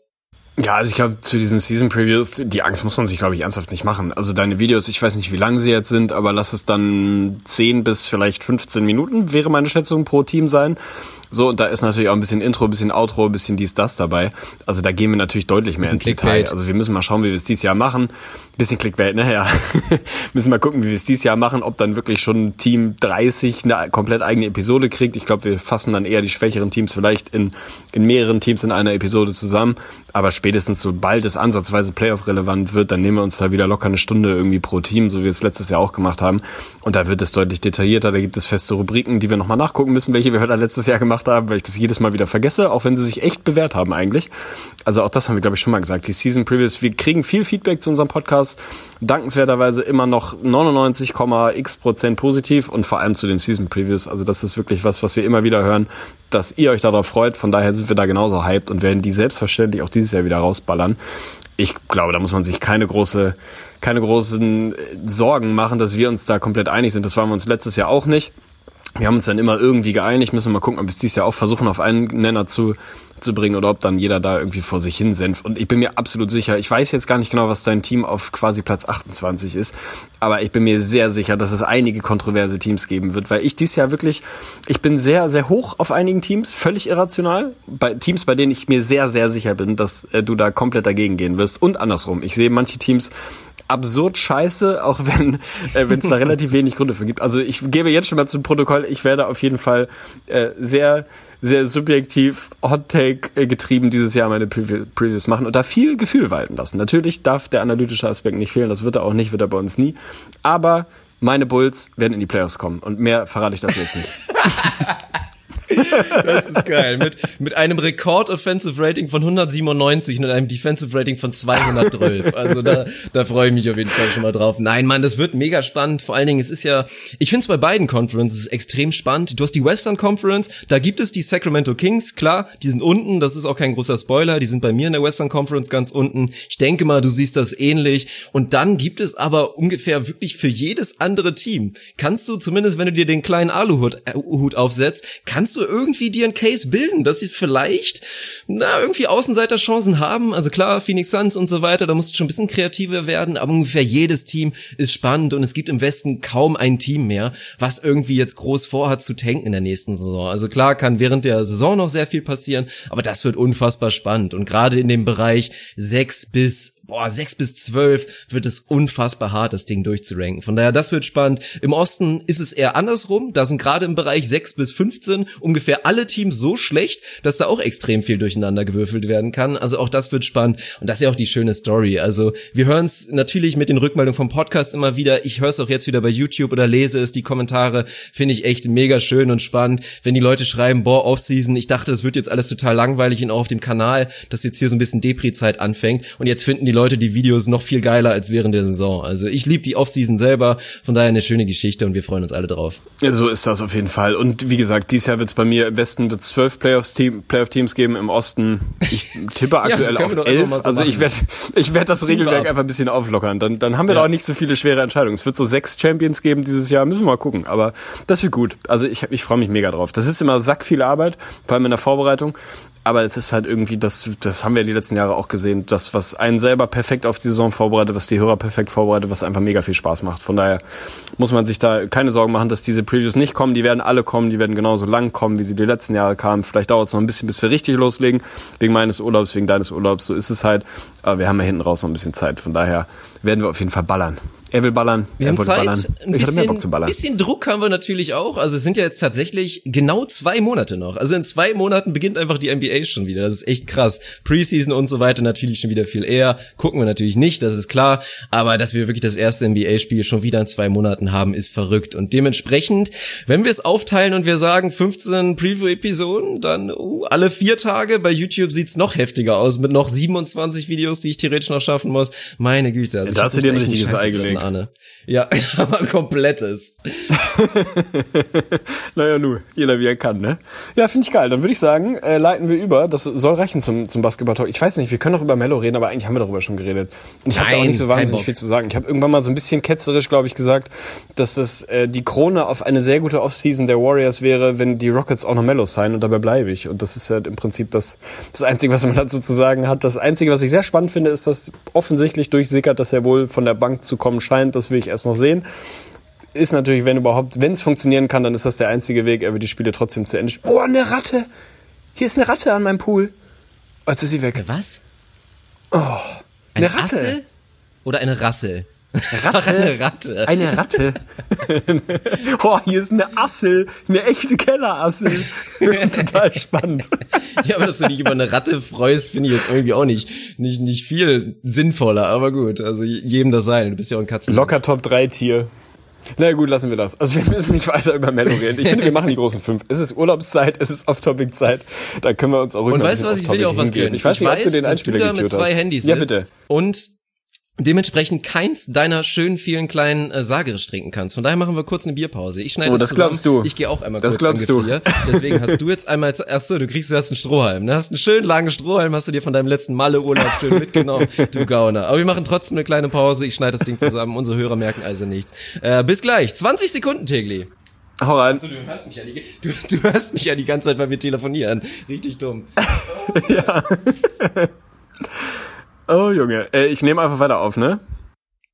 Ja, also ich glaube, zu diesen Season Previews, die Angst muss man sich, glaube ich, ernsthaft nicht machen. Also deine Videos, ich weiß nicht, wie lang sie jetzt sind, aber lass es dann 10 bis vielleicht 15 Minuten, wäre meine Schätzung pro Team sein. So, und da ist natürlich auch ein bisschen Intro, ein bisschen Outro, ein bisschen dies, das dabei. Also da gehen wir natürlich deutlich mehr ins Detail. Also wir müssen mal schauen, wie wir es dieses Jahr machen. Bisschen Clickbait, ne? Ja. müssen mal gucken, wie wir es dieses Jahr machen, ob dann wirklich schon Team 30 eine komplett eigene Episode kriegt. Ich glaube, wir fassen dann eher die schwächeren Teams vielleicht in, in mehreren Teams in einer Episode zusammen. Aber spätestens sobald es ansatzweise Playoff-relevant wird, dann nehmen wir uns da wieder locker eine Stunde irgendwie pro Team, so wie wir es letztes Jahr auch gemacht haben. Und da wird es deutlich detaillierter. Da gibt es feste Rubriken, die wir nochmal nachgucken müssen, welche wir heute letztes Jahr gemacht haben, weil ich das jedes Mal wieder vergesse, auch wenn sie sich echt bewährt haben eigentlich. Also auch das haben wir, glaube ich, schon mal gesagt. Die Season Previews, wir kriegen viel Feedback zu unserem Podcast. Dankenswerterweise immer noch 99,x Prozent positiv und vor allem zu den Season Previews. Also das ist wirklich was, was wir immer wieder hören, dass ihr euch darauf freut. Von daher sind wir da genauso hyped und werden die selbstverständlich auch dieses Jahr wieder rausballern. Ich glaube, da muss man sich keine große keine großen Sorgen machen, dass wir uns da komplett einig sind. Das waren wir uns letztes Jahr auch nicht. Wir haben uns dann immer irgendwie geeinigt, müssen wir mal gucken, ob wir es dieses Jahr auch versuchen, auf einen Nenner zu, zu bringen oder ob dann jeder da irgendwie vor sich hin senft. Und ich bin mir absolut sicher, ich weiß jetzt gar nicht genau, was dein Team auf quasi Platz 28 ist, aber ich bin mir sehr sicher, dass es einige kontroverse Teams geben wird, weil ich dieses Jahr wirklich, ich bin sehr, sehr hoch auf einigen Teams, völlig irrational, bei Teams, bei denen ich mir sehr, sehr sicher bin, dass äh, du da komplett dagegen gehen wirst und andersrum. Ich sehe manche Teams absurd scheiße, auch wenn äh, es da relativ wenig Gründe für gibt. Also ich gebe jetzt schon mal zum Protokoll, ich werde auf jeden Fall äh, sehr sehr subjektiv Hot Take äh, getrieben dieses Jahr meine Previews machen und da viel Gefühl walten lassen. Natürlich darf der analytische Aspekt nicht fehlen, das wird er auch nicht, wird er bei uns nie. Aber meine Bulls werden in die Playoffs kommen und mehr verrate ich das jetzt nicht. Das ist geil. Mit, mit einem Rekord-Offensive Rating von 197 und einem Defensive Rating von 212. Also da, da freue ich mich auf jeden Fall schon mal drauf. Nein, Mann, das wird mega spannend. Vor allen Dingen, es ist ja, ich finde es bei beiden Conferences extrem spannend. Du hast die Western Conference, da gibt es die Sacramento Kings, klar, die sind unten, das ist auch kein großer Spoiler, die sind bei mir in der Western Conference ganz unten. Ich denke mal, du siehst das ähnlich. Und dann gibt es aber ungefähr wirklich für jedes andere Team, kannst du zumindest, wenn du dir den kleinen Aluhut äh, Hut aufsetzt, kannst du irgendwie dir einen Case bilden, dass sie es vielleicht, na, irgendwie Außenseiterchancen haben. Also klar, Phoenix Suns und so weiter, da musst du schon ein bisschen kreativer werden, aber ungefähr jedes Team ist spannend und es gibt im Westen kaum ein Team mehr, was irgendwie jetzt groß vorhat zu tanken in der nächsten Saison. Also klar kann während der Saison noch sehr viel passieren, aber das wird unfassbar spannend und gerade in dem Bereich sechs bis boah, sechs bis zwölf wird es unfassbar hart, das Ding durchzuranken. Von daher, das wird spannend. Im Osten ist es eher andersrum. Da sind gerade im Bereich sechs bis 15 ungefähr alle Teams so schlecht, dass da auch extrem viel durcheinander gewürfelt werden kann. Also auch das wird spannend. Und das ist ja auch die schöne Story. Also wir hören es natürlich mit den Rückmeldungen vom Podcast immer wieder. Ich höre es auch jetzt wieder bei YouTube oder lese es. Die Kommentare finde ich echt mega schön und spannend. Wenn die Leute schreiben, boah, Offseason, ich dachte, das wird jetzt alles total langweilig und auch auf dem Kanal, dass jetzt hier so ein bisschen Depri-Zeit anfängt. Und jetzt finden die Leute Leute die Videos noch viel geiler als während der Saison. Also ich liebe die Offseason selber, von daher eine schöne Geschichte und wir freuen uns alle drauf. Ja, so ist das auf jeden Fall. Und wie gesagt, dieses Jahr wird es bei mir im Westen wird zwölf Playoff-Teams Playoff geben, im Osten ich tippe aktuell ja, auf elf. So also ich werde ich werd das Regelwerk einfach ein bisschen auflockern. Dann, dann haben wir ja. da auch nicht so viele schwere Entscheidungen. Es wird so sechs Champions geben dieses Jahr, müssen wir mal gucken. Aber das wird gut. Also ich, ich freue mich mega drauf. Das ist immer sack viel Arbeit, vor allem in der Vorbereitung. Aber es ist halt irgendwie, das, das haben wir die letzten Jahre auch gesehen, das, was einen selber perfekt auf die Saison vorbereitet, was die Hörer perfekt vorbereitet, was einfach mega viel Spaß macht. Von daher muss man sich da keine Sorgen machen, dass diese Previews nicht kommen. Die werden alle kommen, die werden genauso lang kommen, wie sie die letzten Jahre kamen. Vielleicht dauert es noch ein bisschen, bis wir richtig loslegen. Wegen meines Urlaubs, wegen deines Urlaubs, so ist es halt. Aber wir haben ja hinten raus noch ein bisschen Zeit. Von daher werden wir auf jeden Fall ballern. Er will ballern. Wir er haben Zeit. ballern. Ein bisschen, Bock zu ballern. bisschen Druck haben wir natürlich auch. Also es sind ja jetzt tatsächlich genau zwei Monate noch. Also in zwei Monaten beginnt einfach die NBA schon wieder. Das ist echt krass. Preseason und so weiter natürlich schon wieder viel eher. Gucken wir natürlich nicht, das ist klar. Aber dass wir wirklich das erste NBA-Spiel schon wieder in zwei Monaten haben, ist verrückt. Und dementsprechend, wenn wir es aufteilen und wir sagen 15 Preview-Episoden, dann uh, alle vier Tage. Bei YouTube sieht's noch heftiger aus mit noch 27 Videos, die ich theoretisch noch schaffen muss. Meine Güte. Also Da hast du dir ein richtiges Ei gelegt. Arne. Ja, aber ein komplettes. Naja, nu, jeder wie er kann, ne? Ja, finde ich geil. Dann würde ich sagen, äh, leiten wir über. Das soll reichen zum, zum Basketball-Talk. Ich weiß nicht, wir können noch über Mello reden, aber eigentlich haben wir darüber schon geredet. Und ich habe da auch nicht so wahnsinnig viel zu sagen. Ich habe irgendwann mal so ein bisschen ketzerisch, glaube ich, gesagt, dass das äh, die Krone auf eine sehr gute Offseason der Warriors wäre, wenn die Rockets auch noch Mello sein und dabei bleibe ich. Und das ist halt im Prinzip das, das Einzige, was man dazu zu sagen hat. Das Einzige, was ich sehr spannend finde, ist, dass offensichtlich durchsickert, dass er wohl von der Bank zu kommen scheint. Das will ich erst noch sehen ist natürlich, wenn überhaupt, wenn es funktionieren kann, dann ist das der einzige Weg. Er wird die Spiele trotzdem zu Ende spielen. Oh, eine Ratte! Hier ist eine Ratte an meinem Pool. Oh, jetzt ist sie weg. Was? Eine Eine Ratte. Rasse? Oder eine Rasse? Ratte. eine Ratte. Eine Ratte. oh, hier ist eine Assel. Eine echte Kellerassel. Total spannend. Ja, aber dass du dich über eine Ratte freust, finde ich jetzt irgendwie auch nicht, nicht, nicht viel sinnvoller. Aber gut, also jedem das sein. Du bist ja auch ein Katzen. Locker Top 3 Tier. Na gut, lassen wir das. Also wir müssen nicht weiter über Mello reden. Ich finde, wir machen die großen fünf. Es ist Urlaubszeit, es ist Off-Topic-Zeit. Da können wir uns auch ruhig Und weißt du was, ich will dir auch was hingeben. Ich weiß nicht, ob du den dass Einspieler du da mit zwei. Handys Ja, sitzt bitte. Und dementsprechend keins deiner schönen vielen kleinen äh, Sagerisch trinken kannst. Von daher machen wir kurz eine Bierpause. Ich schneide Oh, das, das glaubst zusammen. du. Ich gehe auch einmal Das kurz glaubst du. Deswegen hast du jetzt einmal, ach so, du kriegst, du hast einen Strohhalm. Ne? Hast einen schönen langen Strohhalm, hast du dir von deinem letzten Malle-Urlaub schön mitgenommen. Du Gauner. Aber wir machen trotzdem eine kleine Pause. Ich schneide das Ding zusammen. Unsere Hörer merken also nichts. Äh, bis gleich. 20 Sekunden, Tegli. Hau rein. Du hörst mich ja die, du, du hörst mich ja die ganze Zeit, weil wir telefonieren. Richtig dumm. Oh, Junge. Äh, ich nehme einfach weiter auf, ne?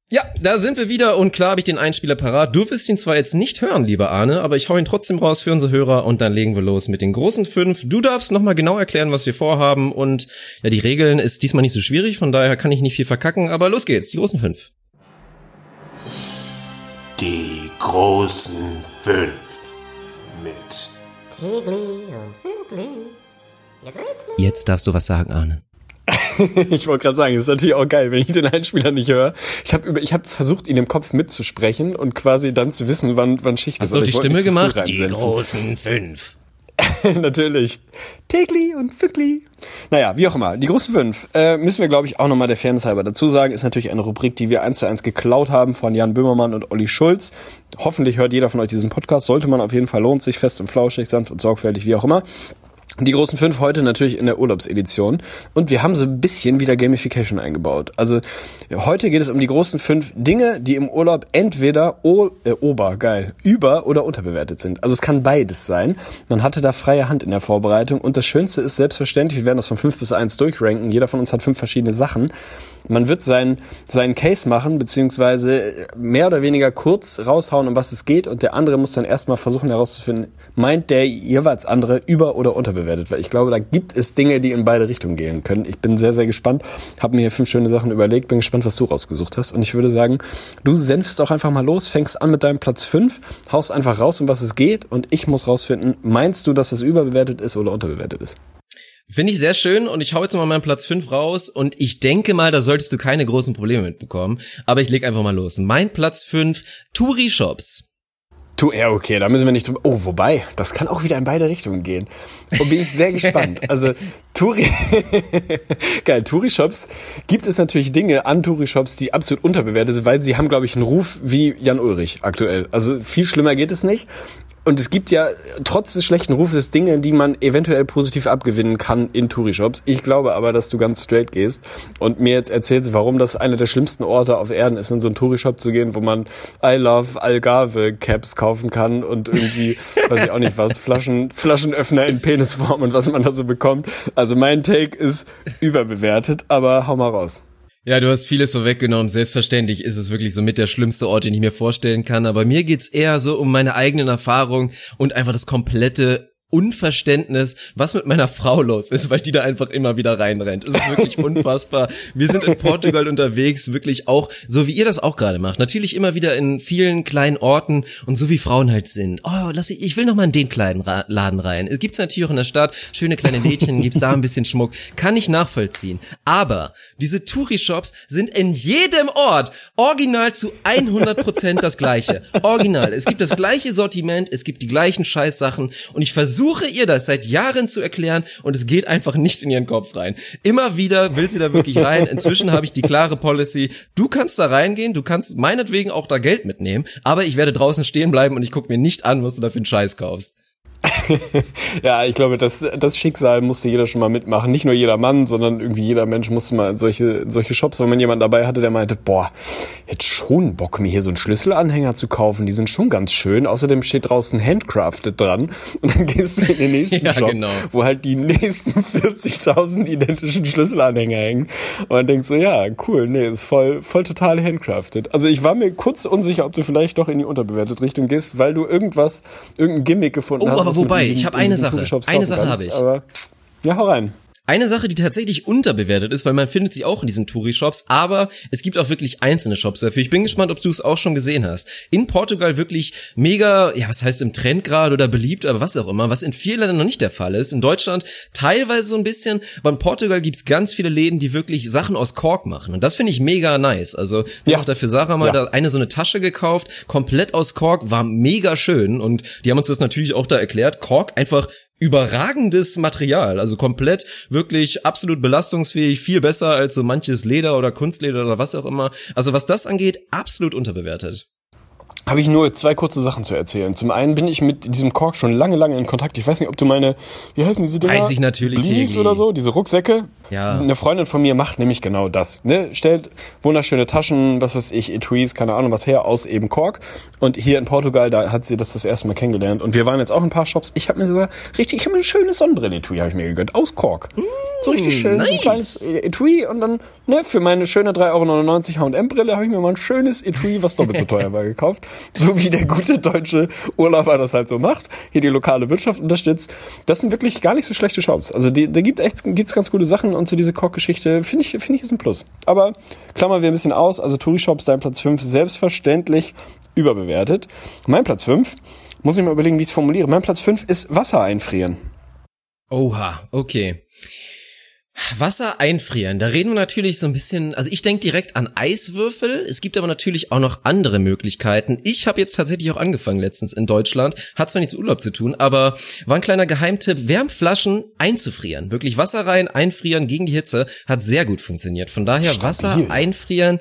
Ja, da sind wir wieder und klar habe ich den Einspieler parat. Du wirst ihn zwar jetzt nicht hören, lieber Arne, aber ich hau ihn trotzdem raus für unsere Hörer und dann legen wir los mit den großen fünf. Du darfst nochmal genau erklären, was wir vorhaben und ja, die Regeln ist diesmal nicht so schwierig, von daher kann ich nicht viel verkacken, aber los geht's, die großen fünf. Die großen fünf mit Tegli und grüezi. Jetzt darfst du was sagen, Arne. Ich wollte gerade sagen, das ist natürlich auch geil, wenn ich den Einspieler nicht höre. Ich habe ich hab versucht, ihn im Kopf mitzusprechen und quasi dann zu wissen, wann, wann Schicht Hast ist. du auch Aber die Stimme gemacht? Die großen fünf. Natürlich. Tegli und Fückli. Naja, wie auch immer. Die großen fünf äh, müssen wir, glaube ich, auch nochmal der Fairness halber dazu sagen, ist natürlich eine Rubrik, die wir eins zu eins geklaut haben von Jan Böhmermann und Olli Schulz. Hoffentlich hört jeder von euch diesen Podcast. Sollte man auf jeden Fall, lohnt sich fest und flauschig, sanft und sorgfältig, wie auch immer. Die großen fünf heute natürlich in der Urlaubsedition. Und wir haben so ein bisschen wieder Gamification eingebaut. Also heute geht es um die großen fünf Dinge, die im Urlaub entweder äh, ober, geil, über- oder unterbewertet sind. Also es kann beides sein. Man hatte da freie Hand in der Vorbereitung. Und das Schönste ist selbstverständlich, wir werden das von fünf bis eins durchranken. Jeder von uns hat fünf verschiedene Sachen. Man wird seinen, seinen Case machen, beziehungsweise mehr oder weniger kurz raushauen, um was es geht. Und der andere muss dann erstmal versuchen herauszufinden, meint der jeweils andere über- oder unterbewertet? Weil ich glaube, da gibt es Dinge, die in beide Richtungen gehen können. Ich bin sehr, sehr gespannt. Habe mir hier fünf schöne Sachen überlegt. Bin gespannt, was du rausgesucht hast. Und ich würde sagen, du senfst auch einfach mal los, fängst an mit deinem Platz fünf, haust einfach raus, um was es geht. Und ich muss rausfinden, meinst du, dass es überbewertet ist oder unterbewertet ist? Finde ich sehr schön und ich hau jetzt mal meinen Platz 5 raus und ich denke mal, da solltest du keine großen Probleme mitbekommen. Aber ich leg einfach mal los. Mein Platz 5, Touri-Shops. Tu, ja, okay, da müssen wir nicht drüber. Oh, wobei, das kann auch wieder in beide Richtungen gehen. Und bin ich sehr gespannt. Also, Touri, geil, Touri-Shops gibt es natürlich Dinge an Touri-Shops, die absolut unterbewertet sind, weil sie haben, glaube ich, einen Ruf wie Jan Ulrich aktuell. Also, viel schlimmer geht es nicht. Und es gibt ja trotz des schlechten Rufes Dinge, die man eventuell positiv abgewinnen kann in Touri-Shops. Ich glaube aber, dass du ganz straight gehst und mir jetzt erzählst, warum das einer der schlimmsten Orte auf Erden ist, in so einen Touri-Shop zu gehen, wo man I Love Algarve Caps kaufen kann und irgendwie, weiß ich auch nicht was, Flaschen, Flaschenöffner in Penisform und was man da so bekommt. Also mein Take ist überbewertet, aber hau mal raus. Ja, du hast vieles so weggenommen. Selbstverständlich ist es wirklich so mit der schlimmste Ort, den ich mir vorstellen kann. Aber mir geht's eher so um meine eigenen Erfahrungen und einfach das komplette Unverständnis, was mit meiner Frau los ist, weil die da einfach immer wieder reinrennt. Es ist wirklich unfassbar. Wir sind in Portugal unterwegs, wirklich auch, so wie ihr das auch gerade macht. Natürlich immer wieder in vielen kleinen Orten und so wie Frauen halt sind. Oh, lass ich, ich will noch mal in den kleinen Ra Laden rein. Es gibt's natürlich auch in der Stadt, schöne kleine Lädchen, gibt's da ein bisschen Schmuck. Kann ich nachvollziehen. Aber diese Touri-Shops sind in jedem Ort original zu 100% das gleiche. Original. Es gibt das gleiche Sortiment, es gibt die gleichen Scheißsachen und ich versuche versuche ihr das seit Jahren zu erklären und es geht einfach nicht in ihren Kopf rein. Immer wieder will sie da wirklich rein. Inzwischen habe ich die klare Policy, du kannst da reingehen, du kannst meinetwegen auch da Geld mitnehmen, aber ich werde draußen stehen bleiben und ich gucke mir nicht an, was du da für einen Scheiß kaufst. ja, ich glaube, das, das Schicksal musste jeder schon mal mitmachen. Nicht nur jeder Mann, sondern irgendwie jeder Mensch musste mal in solche, in solche Shops, wenn man jemanden dabei hatte, der meinte, boah, hätte schon Bock, mir hier so einen Schlüsselanhänger zu kaufen. Die sind schon ganz schön. Außerdem steht draußen Handcrafted dran. Und dann gehst du in den nächsten ja, Shop, genau. wo halt die nächsten 40.000 identischen Schlüsselanhänger hängen. Und man denkt so, ja, cool, nee, ist voll, voll total handcrafted. Also ich war mir kurz unsicher, ob du vielleicht doch in die unterbewertet Richtung gehst, weil du irgendwas, irgendein Gimmick gefunden oh, hast. Wobei, ich habe eine Sache. Eine Sache habe ich. Aber, ja, hau rein. Eine Sache, die tatsächlich unterbewertet ist, weil man findet sie auch in diesen Touri-Shops, aber es gibt auch wirklich einzelne Shops dafür. Ich bin gespannt, ob du es auch schon gesehen hast. In Portugal wirklich mega, ja, was heißt im Trend gerade oder beliebt, aber was auch immer, was in vielen Ländern noch nicht der Fall ist. In Deutschland teilweise so ein bisschen, aber in Portugal gibt's ganz viele Läden, die wirklich Sachen aus Kork machen. Und das finde ich mega nice. Also, wir ja. haben auch dafür Sarah mal ja. da eine so eine Tasche gekauft, komplett aus Kork, war mega schön. Und die haben uns das natürlich auch da erklärt. Kork einfach überragendes Material, also komplett wirklich absolut belastungsfähig, viel besser als so manches Leder oder Kunstleder oder was auch immer. Also was das angeht, absolut unterbewertet habe ich nur zwei kurze Sachen zu erzählen. Zum einen bin ich mit diesem Kork schon lange, lange in Kontakt. Ich weiß nicht, ob du meine, wie heißen diese Dinger? Weiß ich natürlich, Bleeds oder so, diese Rucksäcke. Ja. Eine Freundin von mir macht nämlich genau das. Ne? Stellt wunderschöne Taschen, was weiß ich, Etuis, keine Ahnung was her, aus eben Kork. Und hier in Portugal, da hat sie das das erste Mal kennengelernt. Und wir waren jetzt auch in ein paar Shops. Ich habe mir sogar richtig, ich habe mir ein schönes Sonnenbrillen-Etui habe ich mir gegönnt, aus Kork. Mm, so richtig schön, nice. ein kleines Etui. Und dann, ne, für meine schöne 3,99 Euro H&M-Brille habe ich mir mal ein schönes Etui, was doppelt so teuer war, gekauft. So wie der gute deutsche Urlauber das halt so macht, hier die lokale Wirtschaft unterstützt. Das sind wirklich gar nicht so schlechte Shops. Also die, da gibt echt gibt's ganz gute Sachen und so diese Koch-Geschichte finde ich finde ich ist ein Plus. Aber klammern wir ein bisschen aus. Also Touri Shops, dein Platz 5 selbstverständlich überbewertet. Mein Platz 5 muss ich mal überlegen, wie ich es formuliere. Mein Platz 5 ist Wasser einfrieren. Oha, okay. Wasser einfrieren, da reden wir natürlich so ein bisschen, also ich denke direkt an Eiswürfel, es gibt aber natürlich auch noch andere Möglichkeiten. Ich habe jetzt tatsächlich auch angefangen letztens in Deutschland, hat zwar nichts mit Urlaub zu tun, aber war ein kleiner Geheimtipp, Wärmflaschen einzufrieren. Wirklich Wasser rein, einfrieren gegen die Hitze, hat sehr gut funktioniert. Von daher Stabil. Wasser einfrieren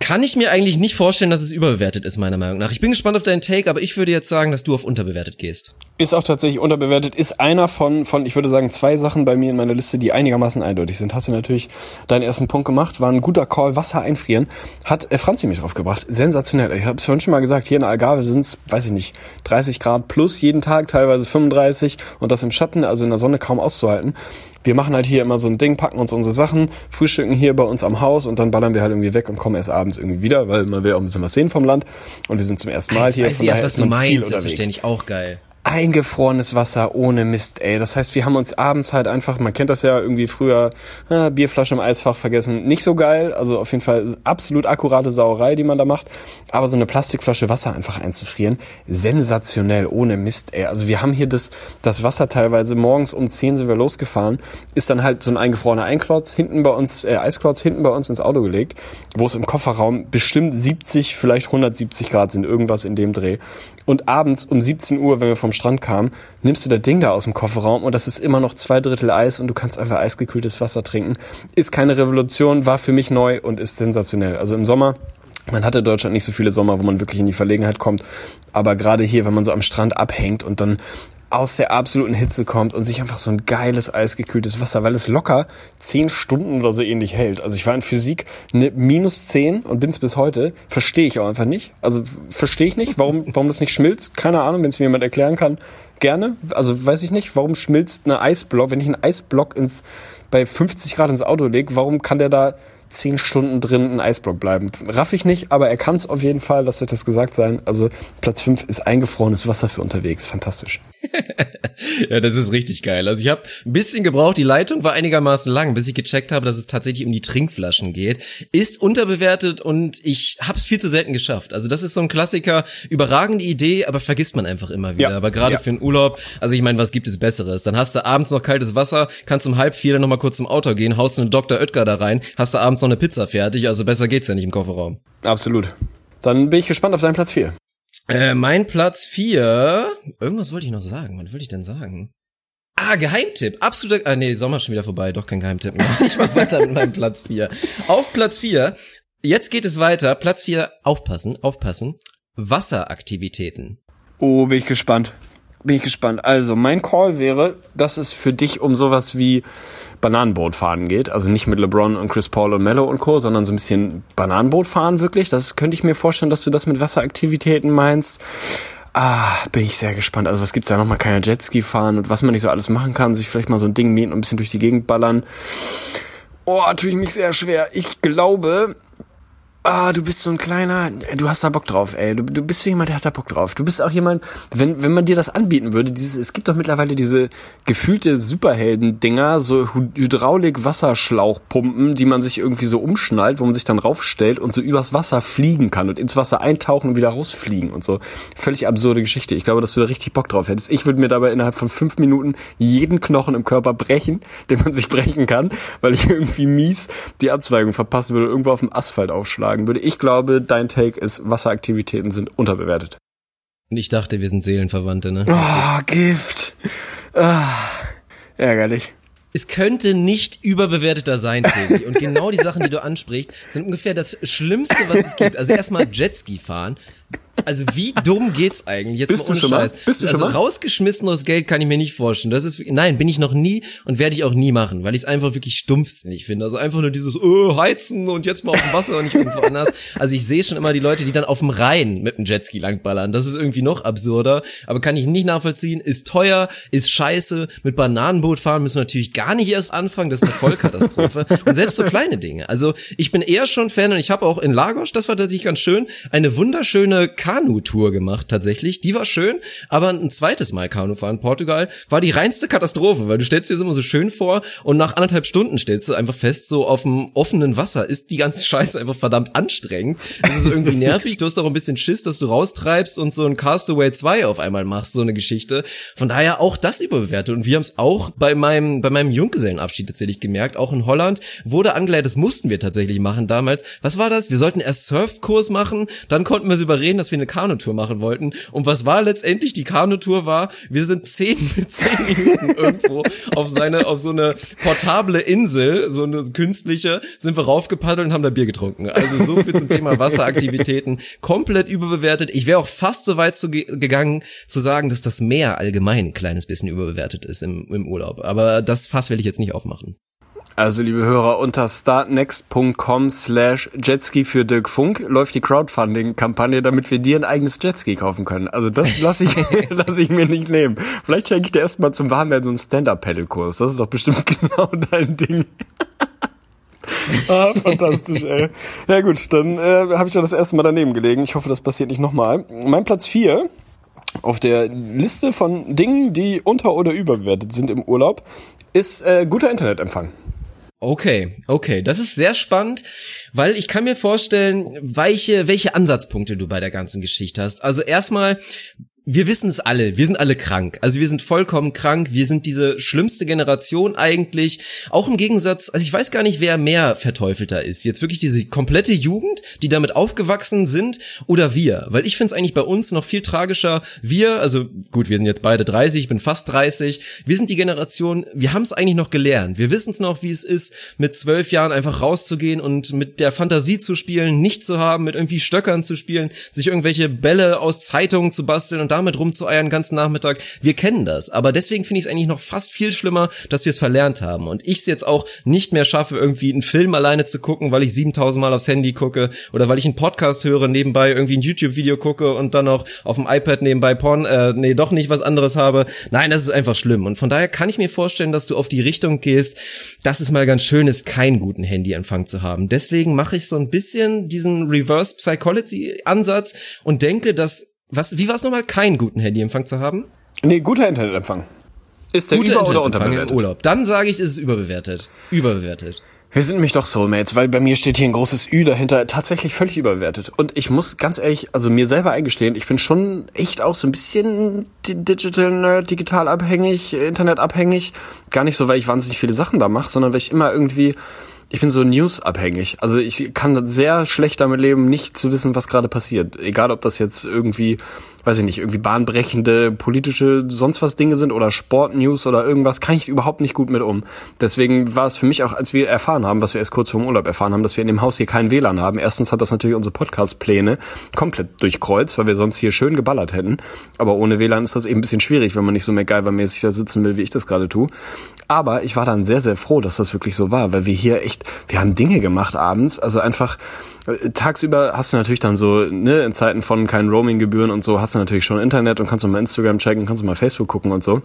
kann ich mir eigentlich nicht vorstellen, dass es überbewertet ist, meiner Meinung nach. Ich bin gespannt auf deinen Take, aber ich würde jetzt sagen, dass du auf unterbewertet gehst. Ist auch tatsächlich unterbewertet, ist einer von, von, ich würde sagen, zwei Sachen bei mir in meiner Liste, die einigermaßen eindeutig sind. Hast du natürlich deinen ersten Punkt gemacht, war ein guter Call, Wasser einfrieren, hat äh, Franzi mich drauf gebracht. Sensationell. Ich habe es vorhin schon mal gesagt, hier in Algarve sind es, weiß ich nicht, 30 Grad plus jeden Tag, teilweise 35 und das im Schatten, also in der Sonne kaum auszuhalten wir machen halt hier immer so ein Ding, packen uns unsere Sachen, frühstücken hier bei uns am Haus und dann ballern wir halt irgendwie weg und kommen erst abends irgendwie wieder, weil man will auch ein bisschen was sehen vom Land. Und wir sind zum ersten Mal Jetzt hier. Weiß ich erst, was du meinst, das verstehe ich auch geil eingefrorenes Wasser ohne Mist, ey. Das heißt, wir haben uns abends halt einfach, man kennt das ja irgendwie früher, äh, Bierflasche im Eisfach vergessen. Nicht so geil, also auf jeden Fall absolut akkurate Sauerei, die man da macht. Aber so eine Plastikflasche Wasser einfach einzufrieren, sensationell, ohne Mist, ey. Also wir haben hier das, das Wasser teilweise, morgens um 10 sind wir losgefahren, ist dann halt so ein eingefrorener Einklotz, hinten bei uns, äh, Eisklotz, hinten bei uns ins Auto gelegt, wo es im Kofferraum bestimmt 70, vielleicht 170 Grad sind, irgendwas in dem Dreh. Und abends um 17 Uhr, wenn wir vom Strand kamen, nimmst du das Ding da aus dem Kofferraum und das ist immer noch zwei Drittel Eis und du kannst einfach eisgekühltes Wasser trinken. Ist keine Revolution, war für mich neu und ist sensationell. Also im Sommer Man hat in Deutschland nicht so viele Sommer, wo man wirklich in die Verlegenheit kommt. Aber gerade hier, wenn man so am Strand abhängt und dann aus der absoluten Hitze kommt und sich einfach so ein geiles, eisgekühltes Wasser, weil es locker zehn Stunden oder so ähnlich hält. Also ich war in Physik eine minus zehn und bin es bis heute. Verstehe ich auch einfach nicht. Also verstehe ich nicht, warum, warum das nicht schmilzt. Keine Ahnung, wenn es mir jemand erklären kann. Gerne. Also weiß ich nicht, warum schmilzt eine Eisblock, wenn ich einen Eisblock ins, bei 50 Grad ins Auto lege, warum kann der da zehn Stunden drin ein Eisblock bleiben. Raff ich nicht, aber er kann es auf jeden Fall, das wird das gesagt sein. Also Platz fünf ist eingefrorenes Wasser für unterwegs. Fantastisch. ja, das ist richtig geil. Also ich habe ein bisschen gebraucht, die Leitung war einigermaßen lang, bis ich gecheckt habe, dass es tatsächlich um die Trinkflaschen geht. Ist unterbewertet und ich habe es viel zu selten geschafft. Also das ist so ein Klassiker, überragende Idee, aber vergisst man einfach immer wieder. Ja. Aber gerade Ja. für einen Urlaub, also ich meine, was gibt es Besseres? Dann hast du abends noch kaltes Wasser, kannst um halb vier dann noch mal kurz zum Auto gehen, haust einen Dr. Oetker da rein, hast du abends noch eine Pizza fertig, also besser geht's ja nicht im Kofferraum. Absolut. Dann bin ich gespannt auf deinen Platz vier. Äh, mein Platz vier. Irgendwas wollte ich noch sagen. Was wollte ich denn sagen? Ah, Geheimtipp. Absoluter. Ah, nee, Sommer schon wieder vorbei. Doch kein Geheimtipp mehr. Ich mach weiter mit meinem Platz vier. Auf Platz vier. Jetzt geht es weiter. Platz vier. Aufpassen, aufpassen. Wasseraktivitäten. Oh, bin ich gespannt. Bin ich gespannt. Also, mein Call wäre, dass es für dich um sowas wie Bananenbootfahren geht. Also nicht mit LeBron und Chris Paul und Mello und Co., sondern so ein bisschen Bananenbootfahren wirklich. Das könnte ich mir vorstellen, dass du das mit Wasseraktivitäten meinst. Ah, bin ich sehr gespannt. Also was gibt's da nochmal? Keine Jetski fahren und was man nicht so alles machen kann. Sich vielleicht mal so ein Ding mieten und ein bisschen durch die Gegend ballern. Oh, tue ich mich sehr schwer. Ich glaube, Ah, du bist so ein kleiner, du hast da Bock drauf, ey. Du, du bist so jemand, der hat da Bock drauf. Du bist auch jemand, wenn, wenn man dir das anbieten würde, dieses, es gibt doch mittlerweile diese gefühlte Superhelden-Dinger, so Hydraulik-Wasserschlauchpumpen, die man sich irgendwie so umschnallt, wo man sich dann raufstellt und so übers Wasser fliegen kann und ins Wasser eintauchen und wieder rausfliegen und so. Völlig absurde Geschichte. Ich glaube, dass du da richtig Bock drauf hättest. Ich würde mir dabei innerhalb von fünf Minuten jeden Knochen im Körper brechen, den man sich brechen kann, weil ich irgendwie mies die Abzweigung verpassen würde, irgendwo auf dem Asphalt aufschlagen würde. Ich glaube, dein Take ist, Wasseraktivitäten sind unterbewertet. Und ich dachte, wir sind Seelenverwandte, ne? Oh, Gift. Ah, ärgerlich. Es könnte nicht überbewerteter sein, Tobi. Und genau die Sachen, die du ansprichst, sind ungefähr das Schlimmste, was es gibt. Also erstmal Jetski fahren. Also wie dumm geht's eigentlich? Jetzt Bist mal ohne du schon mal? Scheiß. Bist du also schon mal? rausgeschmissenes Geld kann ich mir nicht vorstellen. Das ist nein, bin ich noch nie und werde ich auch nie machen, weil ich es einfach wirklich stumpfsinnig finde. Also einfach nur dieses oh, heizen und jetzt mal auf dem Wasser und nicht irgendwo anders. Also ich sehe schon immer die Leute, die dann auf dem Rhein mit dem Jetski langballern. Das ist irgendwie noch absurder, aber kann ich nicht nachvollziehen. Ist teuer, ist scheiße. Mit Bananenboot fahren müssen wir natürlich gar nicht erst anfangen. Das ist eine Vollkatastrophe. und selbst so kleine Dinge. Also ich bin eher schon Fan und ich habe auch in Lagos, das war tatsächlich ganz schön, eine wunderschöne Kanu-Tour gemacht tatsächlich. Die war schön, aber ein zweites Mal Kanufahren Portugal war die reinste Katastrophe, weil du stellst dir das immer so schön vor und nach anderthalb Stunden stellst du einfach fest, so auf dem offenen Wasser ist die ganze Scheiße einfach verdammt anstrengend. Es ist irgendwie nervig, du hast auch ein bisschen Schiss, dass du raustreibst und so ein Castaway 2 auf einmal machst, so eine Geschichte. Von daher auch das überbewertet und wir haben es auch bei meinem bei meinem Junggesellenabschied tatsächlich gemerkt, auch in Holland wurde angeleitet, das mussten wir tatsächlich machen damals. Was war das? Wir sollten erst Surfkurs machen, dann konnten wir sie überreden, dass wir eine Kanutour machen wollten. Und was war letztendlich die Kanutour war? Wir sind zehn mit zehn Minuten irgendwo auf seine, auf so eine portable Insel, so eine künstliche, sind wir raufgepaddelt und haben da Bier getrunken. Also so viel zum Thema Wasseraktivitäten. Komplett überbewertet. Ich wäre auch fast so weit zu ge gegangen, zu sagen, dass das Meer allgemein ein kleines bisschen überbewertet ist im, im Urlaub. Aber das Fass will ich jetzt nicht aufmachen. Also, liebe Hörer, unter startnext.com slash Jetski für Dirk Funk läuft die Crowdfunding-Kampagne, damit wir dir ein eigenes Jetski kaufen können. Also das lasse ich, lass ich mir nicht nehmen. Vielleicht schenke ich dir erstmal zum Warmwerden so einen Stand-Up-Pedal-Kurs. Das ist doch bestimmt genau dein Ding. ah, fantastisch, ey. Ja gut, dann äh, habe ich doch das erste Mal daneben gelegen. Ich hoffe, das passiert nicht nochmal. Mein Platz vier auf der Liste von Dingen, die unter- oder überbewertet sind im Urlaub, ist äh, guter Internetempfang. Okay, okay, das ist sehr spannend, weil ich kann mir vorstellen, welche, welche Ansatzpunkte du bei der ganzen Geschichte hast. Also erstmal, wir wissen es alle, wir sind alle krank. Also wir sind vollkommen krank, wir sind diese schlimmste Generation eigentlich. Auch im Gegensatz, also ich weiß gar nicht, wer mehr verteufelter ist. Jetzt wirklich diese komplette Jugend, die damit aufgewachsen sind, oder wir. Weil ich finde es eigentlich bei uns noch viel tragischer. Wir, also gut, wir sind jetzt beide 30, ich bin fast 30. Wir sind die Generation, wir haben es eigentlich noch gelernt. Wir wissen es noch, wie es ist, mit zwölf Jahren einfach rauszugehen und mit der Fantasie zu spielen, nicht zu haben, mit irgendwie Stöckern zu spielen, sich irgendwelche Bälle aus Zeitungen zu basteln und damit rumzueiern ganzen Nachmittag. Wir kennen das. Aber deswegen finde ich es eigentlich noch fast viel schlimmer, dass wir es verlernt haben. Und ich es jetzt auch nicht mehr schaffe, irgendwie einen Film alleine zu gucken, weil ich 7000 Mal aufs Handy gucke oder weil ich einen Podcast höre, nebenbei irgendwie ein YouTube-Video gucke und dann auch auf dem iPad nebenbei Porn, äh, nee, doch nicht was anderes habe. Nein, das ist einfach schlimm. Und von daher kann ich mir vorstellen, dass du auf die Richtung gehst, dass es mal ganz schön ist, keinen guten Handyempfang zu haben. Deswegen mache ich so ein bisschen diesen Reverse Psychology Ansatz und denke, dass was, wie war es nochmal, keinen guten Handyempfang zu haben? Nee, guter Internetempfang. Ist der Guter über- oder Internetempfang unterbewertet? im Urlaub. Dann sage ich, ist es überbewertet. Überbewertet. Wir sind nämlich doch Soulmates, weil bei mir steht hier ein großes Ü dahinter, tatsächlich völlig überbewertet. Und ich muss ganz ehrlich, also mir selber eingestehen, ich bin schon echt auch so ein bisschen di- digital nerd, digital abhängig, Internet abhängig. Gar nicht so, weil ich wahnsinnig viele Sachen da mache, sondern weil ich immer irgendwie, ich bin so News-abhängig. Also ich kann sehr schlecht damit leben, nicht zu wissen, was gerade passiert. Egal, ob das jetzt irgendwie, weiß ich nicht, irgendwie bahnbrechende politische sonst was Dinge sind oder Sportnews oder irgendwas, kann ich überhaupt nicht gut mit um. Deswegen war es für mich auch, als wir erfahren haben, was wir erst kurz vor dem Urlaub erfahren haben, dass wir in dem Haus hier kein WLAN haben. Erstens hat das natürlich unsere Podcast-Pläne komplett durchkreuzt, weil wir sonst hier schön geballert hätten. Aber ohne WLAN ist das eben ein bisschen schwierig, wenn man nicht so MacGyver-mäßig da sitzen will, wie ich das gerade tue. Aber ich war dann sehr, sehr froh, dass das wirklich so war, weil wir hier echt, wir haben Dinge gemacht abends, also einfach tagsüber hast du natürlich dann so, ne, in Zeiten von keinen Roaming-Gebühren und so, hast du natürlich schon Internet und kannst du mal Instagram checken, kannst du mal Facebook gucken und so.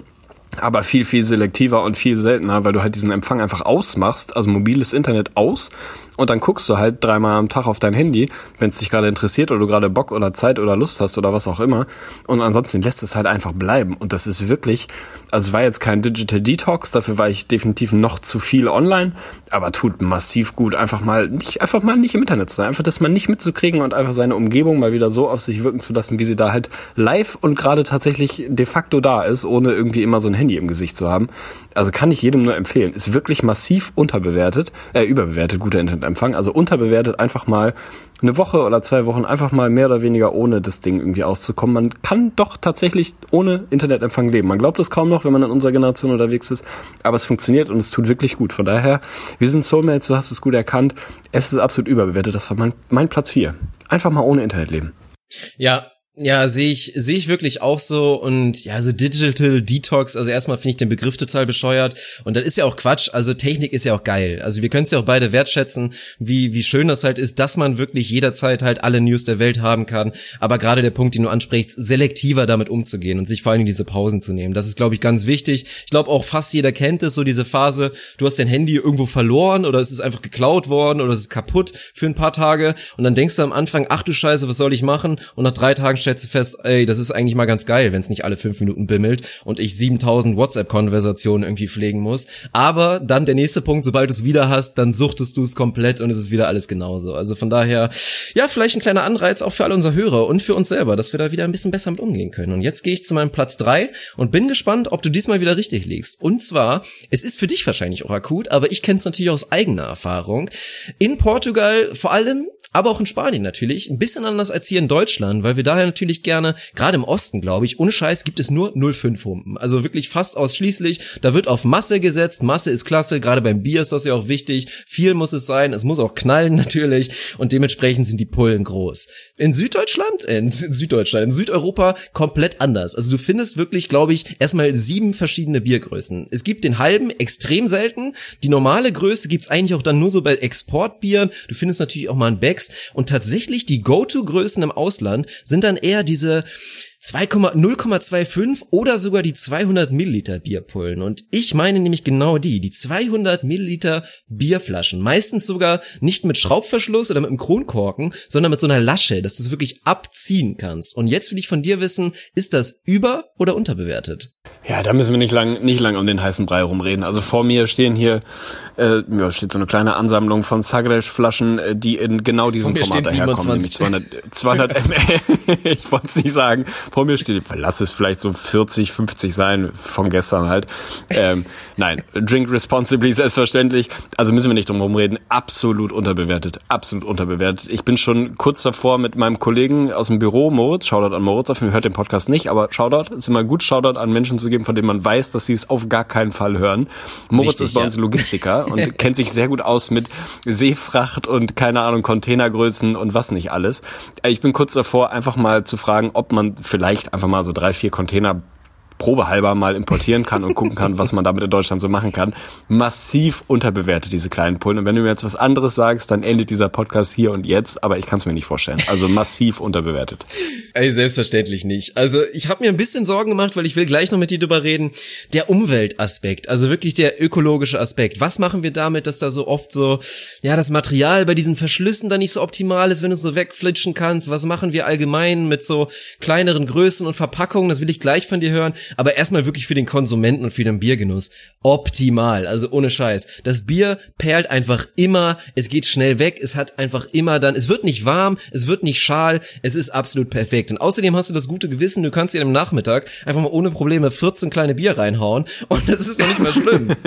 Aber viel, viel selektiver und viel seltener, weil du halt diesen Empfang einfach ausmachst, also mobiles Internet aus und dann guckst du halt dreimal am Tag auf dein Handy, wenn es dich gerade interessiert oder du gerade Bock oder Zeit oder Lust hast oder was auch immer. Und ansonsten lässt es halt einfach bleiben. Und das ist wirklich, also war jetzt kein Digital Detox, dafür war ich definitiv noch zu viel online, aber tut massiv gut, einfach mal nicht, einfach mal nicht im Internet zu sein, einfach das mal nicht mitzukriegen und einfach seine Umgebung mal wieder so auf sich wirken zu lassen, wie sie da halt live und gerade tatsächlich de facto da ist, ohne irgendwie immer so ein Handy im Gesicht zu haben. Also kann ich jedem nur empfehlen. Ist wirklich massiv unterbewertet, äh, überbewertet, guter Internetempfang. Also unterbewertet einfach mal eine Woche oder zwei Wochen einfach mal mehr oder weniger ohne das Ding irgendwie auszukommen. Man kann doch tatsächlich ohne Internetempfang leben. Man glaubt es kaum noch, wenn man in unserer Generation unterwegs ist, aber es funktioniert und es tut wirklich gut. Von daher, wir sind Soulmates, du hast es gut erkannt. Es ist absolut überbewertet. Das war mein, mein Platz vier. Einfach mal ohne Internet leben. Ja, ja, sehe ich, sehe ich wirklich auch so und ja, so Digital Detox, also erstmal finde ich den Begriff total bescheuert und das ist ja auch Quatsch, also Technik ist ja auch geil. Also wir können es ja auch beide wertschätzen, wie, wie schön das halt ist, dass man wirklich jederzeit halt alle News der Welt haben kann, aber gerade der Punkt, den du ansprichst, selektiver damit umzugehen und sich vor allem diese Pausen zu nehmen, das ist, glaube ich, ganz wichtig. Ich glaube auch fast jeder kennt es, so diese Phase, du hast dein Handy irgendwo verloren oder es ist einfach geklaut worden oder es ist kaputt für ein paar Tage und dann denkst du am Anfang, ach du Scheiße, was soll ich machen? Und nach drei Tagen stellst fest, ey, das ist eigentlich mal ganz geil, wenn es nicht alle fünf Minuten bimmelt und ich 7000 WhatsApp-Konversationen irgendwie pflegen muss. Aber dann der nächste Punkt, sobald du es wieder hast, dann suchtest du es komplett und es ist wieder alles genauso. Also von daher, ja, vielleicht ein kleiner Anreiz auch für alle unsere Hörer und für uns selber, dass wir da wieder ein bisschen besser mit umgehen können. Und jetzt gehe ich zu meinem Platz drei und bin gespannt, ob du diesmal wieder richtig liegst. Und zwar, es ist für dich wahrscheinlich auch akut, aber ich kenne es natürlich aus eigener Erfahrung. In Portugal vor allem aber auch in Spanien natürlich, ein bisschen anders als hier in Deutschland, weil wir daher natürlich gerne, gerade im Osten, glaube ich, ohne Scheiß gibt es nur 05 Humpen. Also wirklich fast ausschließlich, da wird auf Masse gesetzt, Masse ist klasse, gerade beim Bier ist das ja auch wichtig, viel muss es sein, es muss auch knallen natürlich. Und dementsprechend sind die Pullen groß. In Süddeutschland, äh, in Süddeutschland, in Südeuropa komplett anders. Also du findest wirklich, glaube ich, erstmal sieben verschiedene Biergrößen. Es gibt den halben, extrem selten, die normale Größe gibt's eigentlich auch dann nur so bei Exportbieren, du findest natürlich auch mal ein Becks und tatsächlich die Go-To-Größen im Ausland sind dann eher diese 2,0,25 oder sogar die 200 Milliliter Bierpullen. Und ich meine nämlich genau die, die 200 Milliliter Bierflaschen. Meistens sogar nicht mit Schraubverschluss oder mit einem Kronkorken, sondern mit so einer Lasche, dass du es wirklich abziehen kannst. Und jetzt will ich von dir wissen, ist das über- oder unterbewertet? Ja, da müssen wir nicht lang, nicht lang um den heißen Brei rumreden. Also vor mir stehen hier Äh, ja, steht so eine kleine Ansammlung von Sagres-Flaschen, äh, die in genau diesem Format daherkommen, 27. nämlich 200, 200 ml. ich wollte es nicht sagen. Vor mir steht, lass es vielleicht so 40, 50 sein, von gestern halt. Ähm, nein, drink responsibly, selbstverständlich. Also müssen wir nicht drum reden. Absolut unterbewertet. Absolut unterbewertet. Ich bin schon kurz davor mit meinem Kollegen aus dem Büro, Moritz, Shoutout an Moritz, auf Fall hört den Podcast nicht, aber Shoutout, ist immer gut, Shoutout an Menschen zu geben, von denen man weiß, dass sie es auf gar keinen Fall hören. Moritz Wichtig, ist bei ja. uns Logistiker und kennt sich sehr gut aus mit Seefracht und keine Ahnung, Containergrößen und was nicht alles. Äh, Ich bin kurz davor, einfach mal zu fragen, ob man vielleicht einfach mal so drei, vier Container probehalber mal importieren kann und gucken kann, was man damit in Deutschland so machen kann. Massiv unterbewertet, diese kleinen Pullen. Und wenn du mir jetzt was anderes sagst, dann endet dieser Podcast hier und jetzt, aber ich kann es mir nicht vorstellen. Also massiv unterbewertet. Ey, selbstverständlich nicht. Also ich habe mir ein bisschen Sorgen gemacht, weil ich will gleich noch mit dir drüber reden. Der Umweltaspekt, also wirklich der ökologische Aspekt. Was machen wir damit, dass da so oft so, ja, das Material bei diesen Verschlüssen dann nicht so optimal ist, wenn du es so wegflitschen kannst? Was machen wir allgemein mit so kleineren Größen und Verpackungen? Das will ich gleich von dir hören. Aber erstmal wirklich für den Konsumenten und für den Biergenuss. Optimal, also ohne Scheiß. Das Bier perlt einfach immer, es geht schnell weg, es hat einfach immer dann, es wird nicht warm, es wird nicht schal, es ist absolut perfekt. Und außerdem hast du das gute Gewissen, du kannst dir am Nachmittag einfach mal ohne Probleme 14 kleine Bier reinhauen und das ist doch nicht mal schlimm.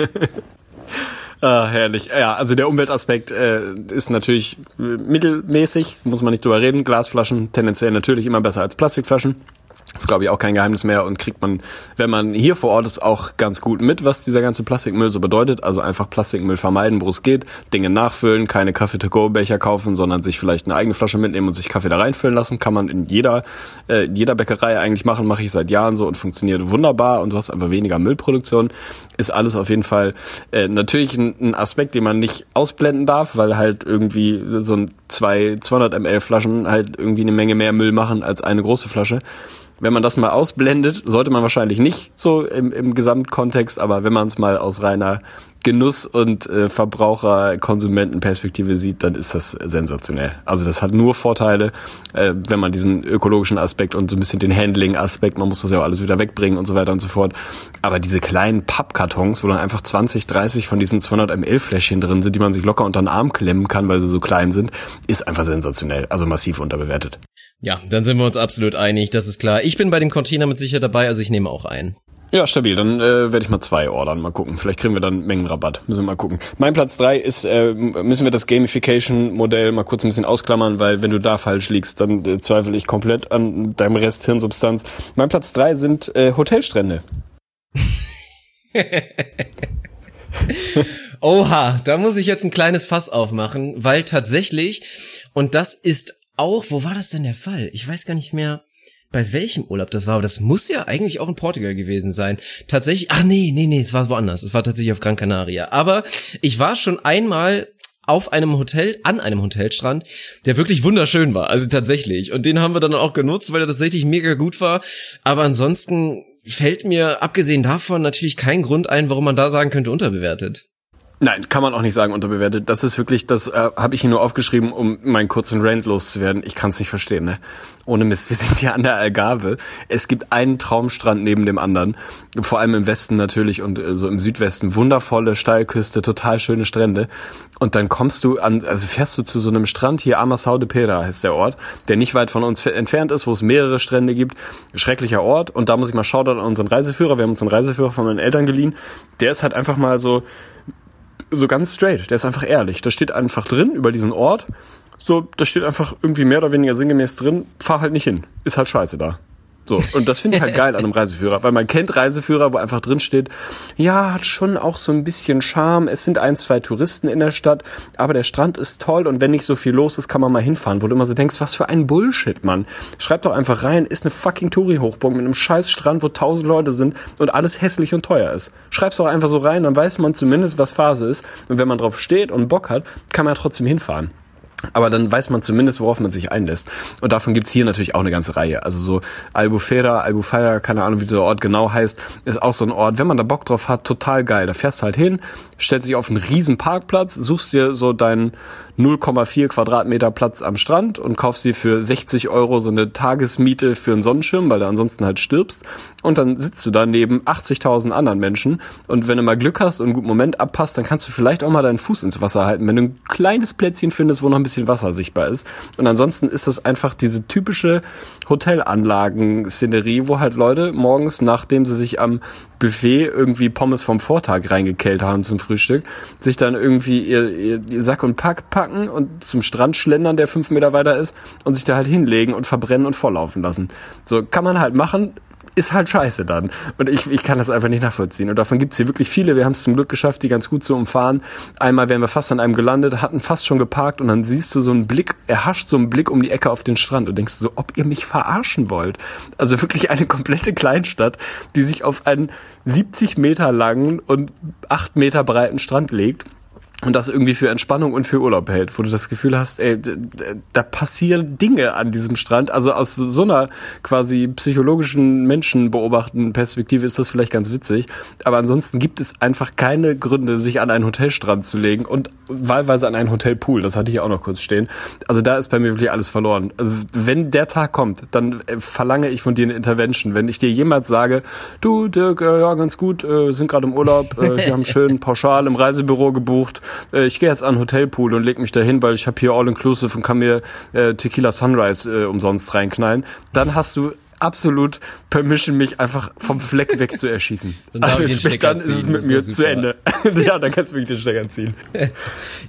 Ah, herrlich. Ja, also der Umweltaspekt äh, ist natürlich mittelmäßig, muss man nicht drüber reden. Glasflaschen tendenziell natürlich immer besser als Plastikflaschen. Ist, glaube ich, auch kein Geheimnis mehr und kriegt man, wenn man hier vor Ort ist, auch ganz gut mit, was dieser ganze Plastikmüll so bedeutet. Also einfach Plastikmüll vermeiden, wo es geht, Dinge nachfüllen, keine Kaffee-to-go-Becher kaufen, sondern sich vielleicht eine eigene Flasche mitnehmen und sich Kaffee da reinfüllen lassen. Kann man in jeder, äh, jeder Bäckerei eigentlich machen, mache ich seit Jahren so und funktioniert wunderbar und du hast einfach weniger Müllproduktion. Ist alles auf jeden Fall äh, natürlich ein, ein Aspekt, den man nicht ausblenden darf, weil halt irgendwie so ein zwei 200 ml Flaschen halt irgendwie eine Menge mehr Müll machen als eine große Flasche. Wenn man das mal ausblendet, sollte man wahrscheinlich nicht so im, im Gesamtkontext, aber wenn man es mal aus reiner Genuss- und äh, Verbraucher-Konsumentenperspektive sieht, dann ist das sensationell. Also das hat nur Vorteile, äh, wenn man diesen ökologischen Aspekt und so ein bisschen den Handling-Aspekt, man muss das ja auch alles wieder wegbringen und so weiter und so fort. Aber diese kleinen Pappkartons, wo dann einfach 20, 30 von diesen 200 ml Fläschchen drin sind, die man sich locker unter den Arm klemmen kann, weil sie so klein sind, ist einfach sensationell. Also massiv unterbewertet. Ja, dann sind wir uns absolut einig, das ist klar. Ich bin bei dem Container mit Sicherheit dabei, also ich nehme auch einen. Ja, stabil. Dann äh, werde ich mal zwei ordern. Mal gucken. Vielleicht kriegen wir dann Mengenrabatt. Müssen wir mal gucken. Mein Platz drei ist, äh, müssen wir das Gamification-Modell mal kurz ein bisschen ausklammern, weil wenn du da falsch liegst, dann äh, zweifle ich komplett an deinem Rest Hirnsubstanz. Mein Platz drei sind äh, Hotelstrände. Oha, da muss ich jetzt ein kleines Fass aufmachen, weil tatsächlich, und das ist auch, wo war das denn der Fall? Ich weiß gar nicht mehr, bei welchem Urlaub das war, aber das muss ja eigentlich auch in Portugal gewesen sein. Tatsächlich, ach nee, nee, nee, es war woanders. Es war tatsächlich auf Gran Canaria. Aber ich war schon einmal auf einem Hotel, an einem Hotelstrand, der wirklich wunderschön war. Also tatsächlich. Und den haben wir dann auch genutzt, weil er tatsächlich mega gut war. Aber ansonsten fällt mir, abgesehen davon, natürlich kein Grund ein, warum man da sagen könnte, unterbewertet. Nein, kann man auch nicht sagen unterbewertet. Das ist wirklich, das äh, habe ich hier nur aufgeschrieben, um meinen kurzen Rant loszuwerden. Ich kann es nicht verstehen, ne? Ohne Mist, wir sind hier an der Algarve. Es gibt einen Traumstrand neben dem anderen. Vor allem im Westen natürlich und äh, so im Südwesten. Wundervolle Steilküste, total schöne Strände. Und dann kommst du an, also fährst du zu so einem Strand hier, Amassau de Pera heißt der Ort, der nicht weit von uns entfernt ist, wo es mehrere Strände gibt. Schrecklicher Ort. Und da muss ich mal schauen an unseren Reiseführer. Wir haben uns einen Reiseführer von meinen Eltern geliehen. Der ist halt einfach mal so, so ganz straight. Der ist einfach ehrlich. Da steht einfach drin über diesen Ort. So, da steht einfach irgendwie mehr oder weniger sinngemäß drin. Fahr halt nicht hin. Ist halt scheiße da. So, und das finde ich halt geil an einem Reiseführer, weil man kennt Reiseführer, wo einfach drin steht, ja, hat schon auch so ein bisschen Charme, es sind ein, zwei Touristen in der Stadt, aber der Strand ist toll und wenn nicht so viel los ist, kann man mal hinfahren, wo du immer so denkst, was für ein Bullshit, Mann. Schreib doch einfach rein, ist eine fucking Touri-Hochburg mit einem scheiß Strand, wo tausend Leute sind und alles hässlich und teuer ist. Schreib's doch einfach so rein, dann weiß man zumindest, was Phase ist und wenn man drauf steht und Bock hat, kann man ja trotzdem hinfahren. Aber dann weiß man zumindest, worauf man sich einlässt. Und davon gibt's hier natürlich auch eine ganze Reihe. Also so Albufera, Albufeira, keine Ahnung, wie der Ort genau heißt, ist auch so ein Ort, wenn man da Bock drauf hat, total geil. Da fährst du halt hin, stellst dich auf einen riesen Parkplatz, suchst dir so deinen 0,4 Quadratmeter Platz am Strand und kaufst dir für 60 Euro so eine Tagesmiete für einen Sonnenschirm, weil du ansonsten halt stirbst. Und dann sitzt du da neben 80.000 anderen Menschen. Und wenn du mal Glück hast und einen guten Moment abpasst, dann kannst du vielleicht auch mal deinen Fuß ins Wasser halten, wenn du ein kleines Plätzchen findest, wo noch ein bisschen Wasser sichtbar ist. Und ansonsten ist das einfach diese typische Hotelanlagen-Szenerie, wo halt Leute morgens, nachdem sie sich am Buffet irgendwie Pommes vom Vortag reingekellt haben zum Frühstück, sich dann irgendwie ihr, ihr, Sack und Pack packen und zum Strand schlendern, der fünf Meter weiter ist, und sich da halt hinlegen und verbrennen und volllaufen lassen. So kann man halt machen, ist halt scheiße dann. Und ich, ich kann das einfach nicht nachvollziehen. Und davon gibt's hier wirklich viele. Wir haben es zum Glück geschafft, die ganz gut zu umfahren. Einmal wären wir fast an einem gelandet, hatten fast schon geparkt und dann siehst du so einen Blick, er hascht so einen Blick um die Ecke auf den Strand und denkst so, ob ihr mich verarschen wollt. Also wirklich eine komplette Kleinstadt, die sich auf einen 70 Meter langen und 8 Meter breiten Strand legt und das irgendwie für Entspannung und für Urlaub hält, wo du das Gefühl hast, ey, da passieren Dinge an diesem Strand. Also aus so einer quasi psychologischen Menschenbeobachtenden Perspektive ist das vielleicht ganz witzig. Aber ansonsten gibt es einfach keine Gründe, sich an einen Hotelstrand zu legen und wahlweise an einen Hotelpool. Das hatte ich auch noch kurz stehen. Also da ist bei mir wirklich alles verloren. Also wenn der Tag kommt, dann äh, verlange ich von dir eine Intervention. Wenn ich dir jemals sage, du Dirk, äh, ja ganz gut, äh, sind gerade im Urlaub, wir haben schön pauschal im Reisebüro gebucht, äh, ich gehe jetzt an Hotelpool und leg mich da hin, weil ich habe hier All-Inclusive und kann mir äh, Tequila Sunrise äh, umsonst reinknallen, dann hast du absolut Permission, mich einfach vom Fleck weg zu erschießen. Dann also Stecker dann ist es mit mir zu. Ende. ja, dann kannst du wirklich den Stecker ziehen.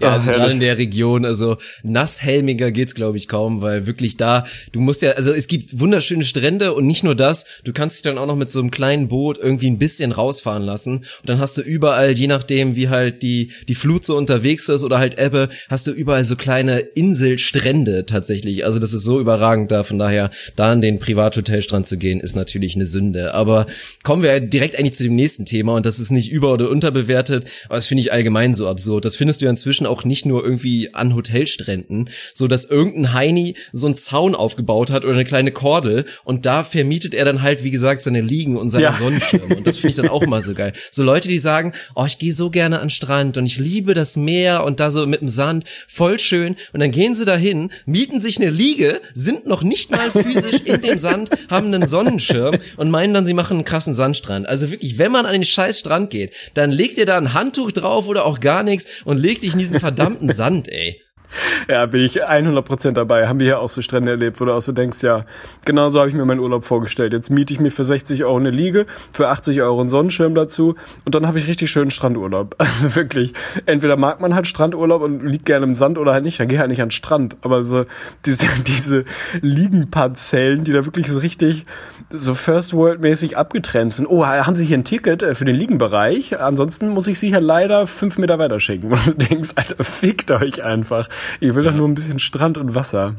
Ja, also gerade in der Region, also nasshelmiger geht's glaube ich kaum, weil wirklich da, du musst ja, also es gibt wunderschöne Strände und nicht nur das, du kannst dich dann auch noch mit so einem kleinen Boot irgendwie ein bisschen rausfahren lassen und dann hast du überall, je nachdem wie halt die, die Flut so unterwegs ist oder halt Ebbe, hast du überall so kleine Inselstrände tatsächlich, also das ist so überragend da, von daher, da an den Privathotelstrand zu gehen, ist natürlich eine Sünde, aber kommen wir direkt eigentlich zu dem nächsten Thema und das ist nicht über- oder unterbewertet, aber das finde ich allgemein so absurd, das findest du ja inzwischen auch nicht nur irgendwie an Hotelstränden, so dass irgendein Heini so einen Zaun aufgebaut hat oder eine kleine Kordel und da vermietet er dann halt, wie gesagt, seine Liegen und seine Ja. Sonnenschirme und das finde ich dann auch immer so geil. So Leute, die sagen, oh, ich gehe so gerne an den Strand und ich liebe das Meer und da so mit dem Sand, voll schön und dann gehen sie dahin, mieten sich eine Liege, sind noch nicht mal physisch in dem Sand, haben einen Sonnenschirm und meinen dann, sie machen einen krassen Sandstrand. Also wirklich, wenn man an den scheiß Strand geht, dann legt ihr da ein Handtuch drauf oder auch gar nichts und legt dich in diesen verdammten Sand, ey. Ja, bin ich 100% dabei. Haben wir hier auch so Strände erlebt, wo du auch so denkst, ja, genau so habe ich mir meinen Urlaub vorgestellt. Jetzt miete ich mir für 60 Euro eine Liege, für 80 Euro einen Sonnenschirm dazu und dann habe ich richtig schönen Strandurlaub. Also wirklich, entweder mag man halt Strandurlaub und liegt gerne im Sand oder halt nicht, dann geh halt nicht an den Strand. Aber so diese, diese Liegenparzellen, die da wirklich so richtig so First World mäßig abgetrennt sind. Oh, haben Sie hier ein Ticket äh, für den Liegenbereich? Ansonsten muss ich Sie hier leider fünf Meter weiter schicken. Wo du denkst, Alter, fickt euch einfach. Ich will doch nur ein bisschen Strand und Wasser.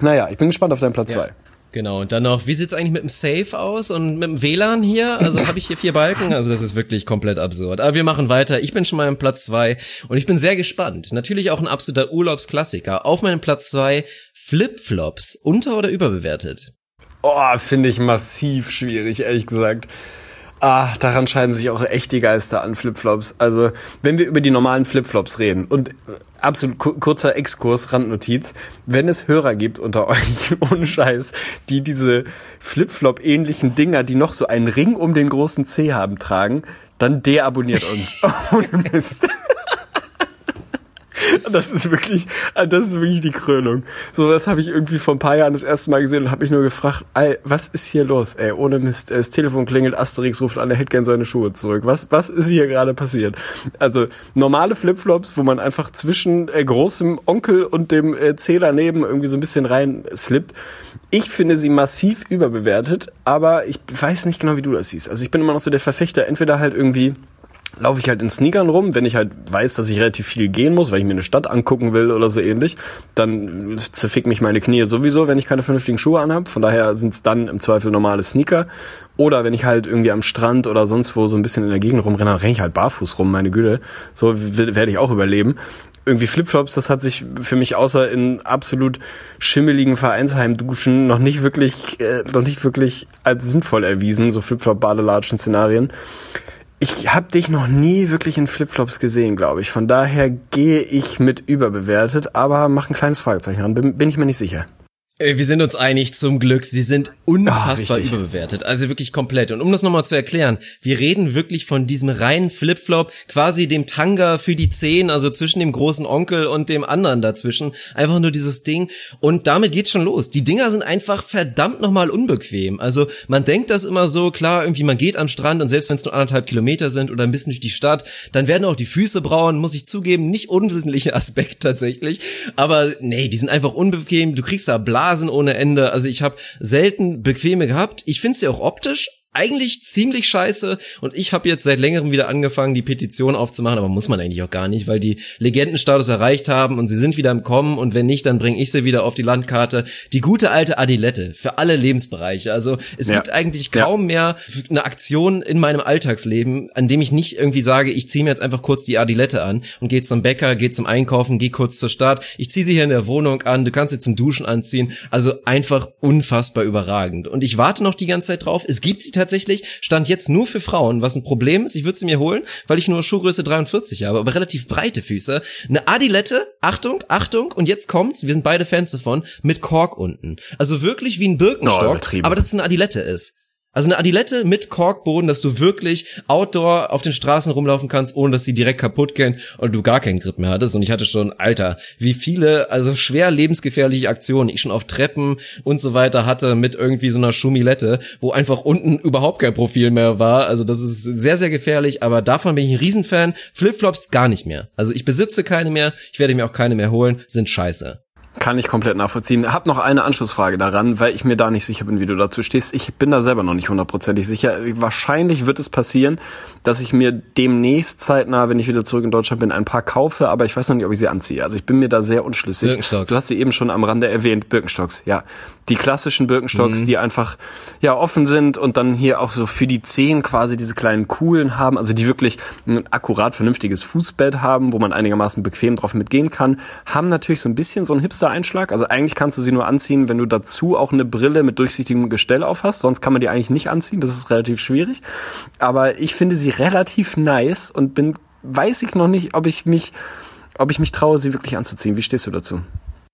Naja, ich bin gespannt auf deinen Platz zwei. Genau, und dann noch, wie sieht's eigentlich mit dem Safe aus und mit dem WLAN hier? Also habe ich hier vier Balken? Also das ist wirklich komplett absurd. Aber wir machen weiter. Ich bin schon mal im Platz zwei und ich bin sehr gespannt. Natürlich auch ein absoluter Urlaubsklassiker. Auf meinem Platz zwei Flipflops. Unter- oder überbewertet? Oh, finde ich massiv schwierig, ehrlich gesagt. Ah, daran scheiden sich auch echt die Geister an Flipflops. Also, wenn wir über die normalen Flipflops reden und äh, absolut ku- kurzer Exkurs, Randnotiz, wenn es Hörer gibt unter euch, ohne Scheiß, die diese Flipflop-ähnlichen Dinger, die noch so einen Ring um den großen C haben, tragen, dann deabonniert uns. ohne Mist. Das ist wirklich, das ist wirklich die Krönung. So, das habe ich irgendwie vor ein paar Jahren das erste Mal gesehen und habe mich nur gefragt, ey, was ist hier los? Ey, ohne Mist, das Telefon klingelt, Asterix ruft an, er hätte gern seine Schuhe zurück. Was, was ist hier gerade passiert? Also normale Flipflops, wo man einfach zwischen äh, großem Onkel und dem äh, C daneben irgendwie so ein bisschen rein slippt. Ich finde sie massiv überbewertet, aber ich weiß nicht genau, wie du das siehst. Also ich bin immer noch so der Verfechter, entweder halt irgendwie laufe ich halt in Sneakern rum, wenn ich halt weiß, dass ich relativ viel gehen muss, weil ich mir eine Stadt angucken will oder so ähnlich, dann zerfick mich meine Knie sowieso, wenn ich keine vernünftigen Schuhe anhab. Von daher sind es dann im Zweifel normale Sneaker. Oder wenn ich halt irgendwie am Strand oder sonst wo so ein bisschen in der Gegend rumrenne, dann renne ich halt barfuß rum, meine Güte. So werde ich auch überleben. Irgendwie Flipflops, das hat sich für mich außer in absolut schimmeligen Vereinsheimduschen noch nicht wirklich, äh, noch nicht wirklich als sinnvoll erwiesen, so Flipflop-Badelatschen-Szenarien Ich habe dich noch nie wirklich in Flipflops gesehen, glaube ich. Von daher gehe ich mit überbewertet, aber mach ein kleines Fragezeichen ran. Bin, bin ich mir nicht sicher. Äh, wir sind uns einig, zum Glück. Sie sind unfassbar Ah, richtig. überbewertet. Also wirklich komplett. Und um das nochmal zu erklären, wir reden wirklich von diesem reinen Flipflop, quasi dem Tanga für die Zehen, also zwischen dem großen Onkel und dem anderen dazwischen. Einfach nur dieses Ding. Und damit geht's schon los. Die Dinger sind einfach verdammt nochmal unbequem. Also man denkt das immer so, klar, irgendwie man geht am Strand und selbst wenn es nur anderthalb Kilometer sind oder ein bisschen durch die Stadt, dann werden auch die Füße braun, muss ich zugeben. Nicht unwesentlicher Aspekt tatsächlich. Aber nee, die sind einfach unbequem. Du kriegst da Blasen ohne Ende. Also ich habe selten bequeme gehabt. Ich finde sie auch optisch eigentlich ziemlich scheiße und ich habe jetzt seit längerem wieder angefangen, die Petition aufzumachen, aber muss man eigentlich auch gar nicht, weil die Legendenstatus erreicht haben und sie sind wieder im Kommen und wenn nicht, dann bringe ich sie wieder auf die Landkarte. Die gute alte Adilette für alle Lebensbereiche. Also es Ja. gibt eigentlich kaum mehr eine Aktion in meinem Alltagsleben, an dem ich nicht irgendwie sage, ich ziehe mir jetzt einfach kurz die Adilette an und gehe zum Bäcker, gehe zum Einkaufen, gehe kurz zur Stadt. Ich ziehe sie hier in der Wohnung an, du kannst sie zum Duschen anziehen. Also einfach unfassbar überragend. Und ich warte noch die ganze Zeit drauf. Es gibt sie tatsächlich, stand jetzt nur für Frauen, was ein Problem ist. Ich würde sie mir holen, weil ich nur Schuhgröße 43 habe, aber relativ breite Füße. Eine Adilette, Achtung, Achtung, und jetzt kommt's, wir sind beide Fans davon, mit Kork unten. Also wirklich wie ein Oh, Birkenstock, übertrieben. aber dass es eine Adilette ist. Also eine Adilette mit Korkboden, dass du wirklich outdoor auf den Straßen rumlaufen kannst, ohne dass sie direkt kaputt gehen und du gar keinen Grip mehr hattest. Und ich hatte schon, Alter, wie viele, also schwer lebensgefährliche Aktionen ich schon auf Treppen und so weiter hatte mit irgendwie so einer Schumilette, wo einfach unten überhaupt kein Profil mehr war. Also das ist sehr, sehr gefährlich, aber davon bin ich ein Riesenfan. Flipflops gar nicht mehr. Also ich besitze keine mehr, ich werde mir auch keine mehr holen, sind scheiße. Kann ich komplett nachvollziehen. Hab noch eine Anschlussfrage daran, weil ich mir da nicht sicher bin, wie du dazu stehst. Ich bin da selber noch nicht hundertprozentig sicher. Wahrscheinlich wird es passieren, dass ich mir demnächst zeitnah, wenn ich wieder zurück in Deutschland bin, ein paar kaufe, aber ich weiß noch nicht, ob ich sie anziehe. Also ich bin mir da sehr unschlüssig. Birkenstocks. Du hast sie eben schon am Rande erwähnt, Birkenstocks, ja. Die klassischen Birkenstocks, die einfach ja offen sind und dann hier auch so für die Zehen quasi diese kleinen Kuhlen haben, also die wirklich ein akkurat vernünftiges Fußbett haben, wo man einigermaßen bequem drauf mitgehen kann, haben natürlich so ein bisschen so einen Hipster-Einschlag. Also eigentlich kannst du sie nur anziehen, wenn du dazu auch eine Brille mit durchsichtigem Gestell auf hast, sonst kann man die eigentlich nicht anziehen, das ist relativ schwierig. Aber ich finde sie relativ nice und bin, weiß ich noch nicht, ob ich mich, ob ich mich traue, sie wirklich anzuziehen. Wie stehst du dazu?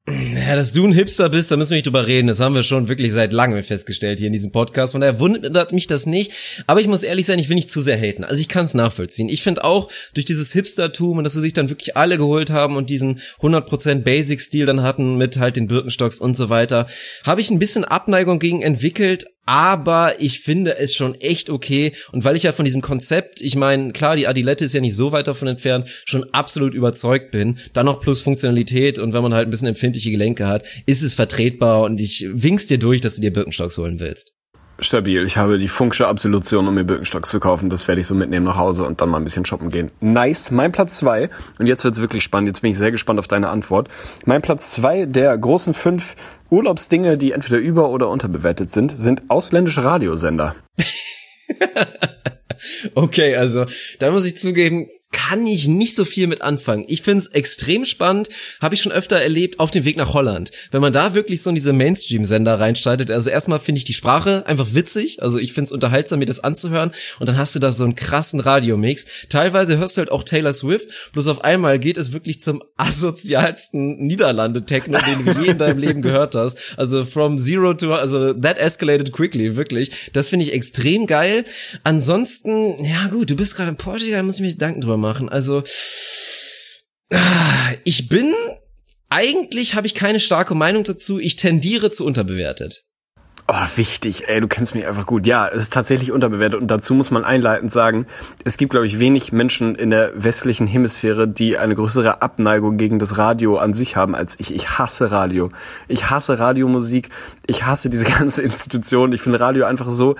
Ja, dass du ein Hipster bist, da müssen wir nicht drüber reden. Das haben wir schon wirklich seit langem festgestellt hier in diesem Podcast. Von daher wundert mich das nicht. Aber ich muss ehrlich sein, ich will nicht zu sehr haten. Also ich kann es nachvollziehen. Ich finde auch durch dieses Hipstertum und dass sie sich dann wirklich alle geholt haben und diesen 100% Basic-Stil dann hatten mit halt den Birkenstocks und so weiter, habe ich ein bisschen Abneigung gegen entwickelt. Aber ich finde es schon echt okay. Und weil ich ja von diesem Konzept, ich meine, klar, die Adilette ist ja nicht so weit davon entfernt, schon absolut überzeugt bin. Dann noch plus Funktionalität und wenn man halt ein bisschen empfindliche Gelenke hat, ist es vertretbar und ich wink's dir durch, dass du dir Birkenstocks holen willst. Stabil. Ich habe die Funksche Absolution, um mir Birkenstocks zu kaufen. Das werde ich so mitnehmen nach Hause und dann mal ein bisschen shoppen gehen. Nice. Mein Platz zwei Und jetzt wird's wirklich spannend. Jetzt bin ich sehr gespannt auf deine Antwort. Mein Platz zwei der großen fünf Urlaubsdinge, die entweder über- oder unterbewertet sind, sind ausländische Radiosender. Okay, also da muss ich zugeben, kann ich nicht so viel mit anfangen. Ich find's extrem spannend, habe ich schon öfter erlebt auf dem Weg nach Holland. Wenn man da wirklich so in diese Mainstream-Sender reinschaltet, also erstmal finde ich die Sprache einfach witzig, also ich find's unterhaltsam, mir das anzuhören und dann hast du da so einen krassen Radiomix. Teilweise hörst du halt auch Taylor Swift, bloß auf einmal geht es wirklich zum asozialsten Niederlande-Techno, den du je in deinem Leben gehört hast. Also from zero to, also that escalated quickly, wirklich. Das finde ich extrem geil. Ansonsten, ja gut, du bist gerade in Portugal, muss ich mir Gedanken drüber machen. Also, ah, ich bin, eigentlich habe ich keine starke Meinung dazu. Ich tendiere zu unterbewertet. Oh, wichtig, ey, du kennst mich einfach gut. Ja, es ist tatsächlich unterbewertet und dazu muss man einleitend sagen, es gibt, glaube ich, wenig Menschen in der westlichen Hemisphäre, die eine größere Abneigung gegen das Radio an sich haben als ich. Ich hasse Radio. Ich hasse Radiomusik. Ich hasse diese ganze Institution. Ich finde Radio einfach so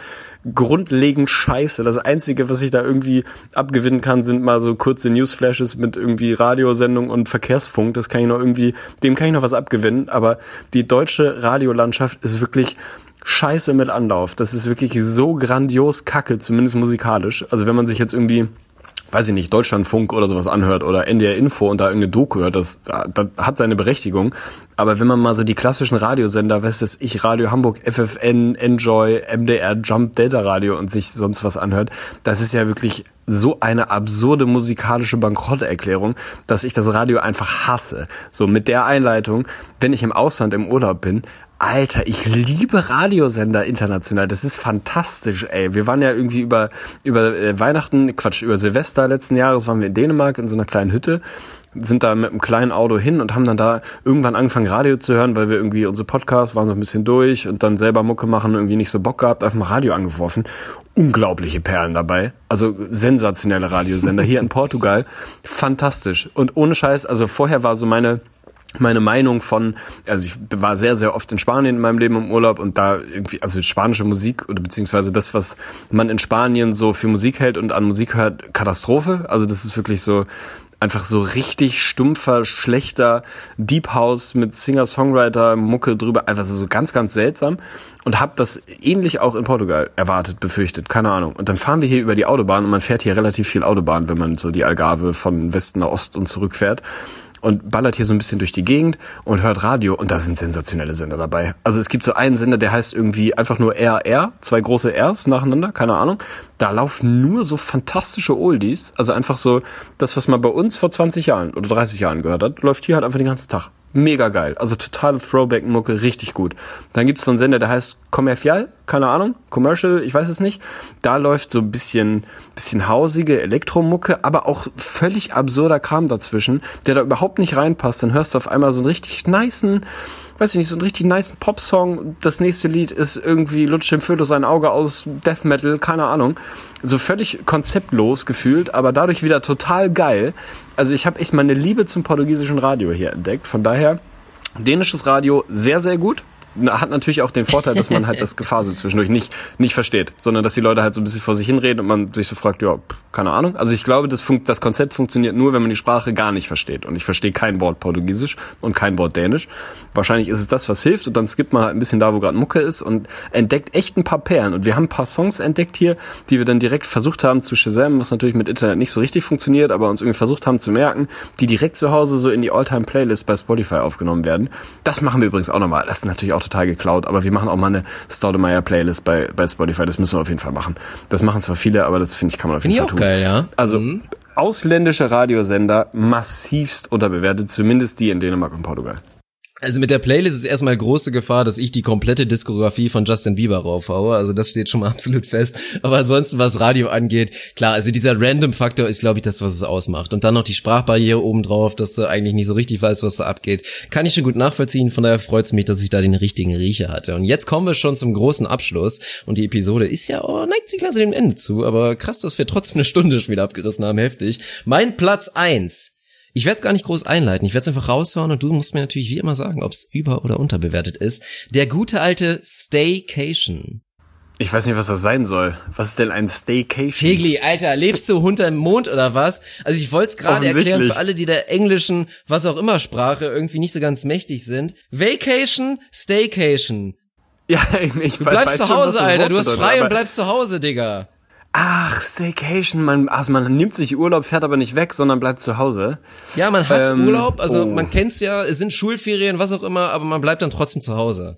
grundlegend scheiße. Das Einzige, was ich da irgendwie abgewinnen kann, sind mal so kurze Newsflashes mit irgendwie Radiosendung und Verkehrsfunk. Das kann ich noch irgendwie, dem kann ich noch was abgewinnen. Aber die deutsche Radiolandschaft ist wirklich scheiße mit Anlauf. Das ist wirklich so grandios kacke, zumindest musikalisch. Also wenn man sich jetzt irgendwie weiß ich nicht, Deutschlandfunk oder sowas anhört oder NDR Info und da irgendeine Doku hört, das, das hat seine Berechtigung. Aber wenn man mal so die klassischen Radiosender, was ist ich, Radio Hamburg, FFN, Enjoy, MDR, Jump, Delta Radio und sich sonst was anhört, das ist ja wirklich so eine absurde musikalische Bankrotterklärung, dass ich das Radio einfach hasse. So mit der Einleitung, wenn ich im Ausland im Urlaub bin, Alter, ich liebe Radiosender international. Das ist fantastisch, ey. Wir waren ja irgendwie über, über äh, Weihnachten, Quatsch, über Silvester letzten Jahres waren wir in Dänemark in so einer kleinen Hütte sind da mit einem kleinen Auto hin und haben dann da irgendwann angefangen Radio zu hören, weil wir irgendwie unsere Podcasts waren so ein bisschen durch und dann selber Mucke machen irgendwie nicht so Bock gehabt, einfach mal Radio angeworfen. Unglaubliche Perlen dabei. Also sensationelle Radiosender hier in Portugal. Fantastisch. Und ohne Scheiß, also vorher war so meine meine Meinung von, also ich war sehr, sehr oft in Spanien in meinem Leben im Urlaub und da irgendwie, also spanische Musik oder beziehungsweise das, was man in Spanien so für Musik hält und an Musik hört, Katastrophe. Also das ist wirklich so, einfach so richtig stumpfer, schlechter Deep House mit Singer-Songwriter, Mucke drüber, einfach so ganz, ganz seltsam und habe das ähnlich auch in Portugal erwartet, befürchtet, keine Ahnung. Und dann fahren wir hier über die Autobahn und man fährt hier relativ viel Autobahn, wenn man so die Algarve von Westen nach Ost und zurück fährt und ballert hier so ein bisschen durch die Gegend und hört Radio und da sind sensationelle Sender dabei. Also es gibt so einen Sender, der heißt irgendwie einfach nur RR, zwei große Rs nacheinander, keine Ahnung. Da laufen nur so fantastische Oldies, also einfach so das, was man bei uns vor 20 Jahren oder 30 Jahren gehört hat, läuft hier halt einfach den ganzen Tag mega geil. Also totale Throwback-Mucke, richtig gut. Dann gibt's so einen Sender, der heißt Commercial, keine Ahnung, Commercial, ich weiß es nicht. Da läuft so ein bisschen, bisschen hausige Elektromucke, aber auch völlig absurder Kram dazwischen, der da überhaupt nicht reinpasst. Dann hörst du auf einmal so einen richtig niceen, weiß ich nicht, so einen richtig nice Popsong. Das nächste Lied ist irgendwie lutscht dem Fötus sein Auge aus Death Metal, keine Ahnung. So völlig konzeptlos gefühlt, aber dadurch wieder total geil. Also ich habe echt meine Liebe zum portugiesischen Radio hier entdeckt. Von daher, dänisches Radio sehr, sehr gut hat natürlich auch den Vorteil, dass man halt das Gefasel zwischendurch nicht, nicht versteht, sondern dass die Leute halt so ein bisschen vor sich hinreden und man sich so fragt, ja, keine Ahnung. Also ich glaube, das, funkt, das Konzept funktioniert nur, wenn man die Sprache gar nicht versteht. Und ich verstehe kein Wort Portugiesisch und kein Wort Dänisch. Wahrscheinlich ist es das, was hilft und dann skippt man halt ein bisschen da, wo gerade Mucke ist und entdeckt echt ein paar Perlen. Und wir haben ein paar Songs entdeckt hier, die wir dann direkt versucht haben zu Shazam, was natürlich mit Internet nicht so richtig funktioniert, aber uns irgendwie versucht haben zu merken, die direkt zu Hause so in die Alltime-Playlist bei Spotify aufgenommen werden. Das machen wir übrigens auch nochmal. Das ist natürlich auch total geklaut, aber wir machen auch mal eine Staudemeyer Playlist bei, bei Spotify. Das müssen wir auf jeden Fall machen. Das machen zwar viele, aber das finde ich, kann man auf jeden Fall tun. Geil, ja. Also, mhm. ausländische Radiosender massivst unterbewertet, zumindest die in Dänemark und Portugal. Also mit der Playlist ist erstmal große Gefahr, dass ich die komplette Diskografie von Justin Bieber raufhaue. Also das steht schon mal absolut fest. Aber ansonsten, was Radio angeht, klar, also dieser Random-Faktor ist, glaube ich, das, was es ausmacht. Und dann noch die Sprachbarriere obendrauf, dass du eigentlich nicht so richtig weißt, was da abgeht. Kann ich schon gut nachvollziehen. Von daher freut es mich, dass ich da den richtigen Riecher hatte. Und jetzt kommen wir schon zum großen Abschluss. Und die Episode ist ja, oh, neigt sich langsam dem Ende zu. Aber krass, dass wir trotzdem eine Stunde schon wieder abgerissen haben. Heftig. Mein Platz eins ich werde es gar nicht groß einleiten. Ich werde es einfach raushauen und du musst mir natürlich wie immer sagen, ob es über- oder unterbewertet ist. Der gute alte Staycation. Ich weiß nicht, was das sein soll. Was ist denn ein Staycation? Tegli, Alter, lebst du unter dem Mond oder was? Also ich wollte es gerade erklären für alle, die der englischen, was auch immer Sprache irgendwie nicht so ganz mächtig sind. Vacation, Staycation. Ja, ich, ich Du bleibst weiß zu Hause, schon, Alter. Du hast frei und bleibst zu Hause, Digga. Ach, Staycation, man, also man nimmt sich Urlaub, fährt aber nicht weg, sondern bleibt zu Hause. Ja, man hat Ähm, Urlaub, also oh. man kennt's ja, es sind Schulferien, was auch immer, aber man bleibt dann trotzdem zu Hause.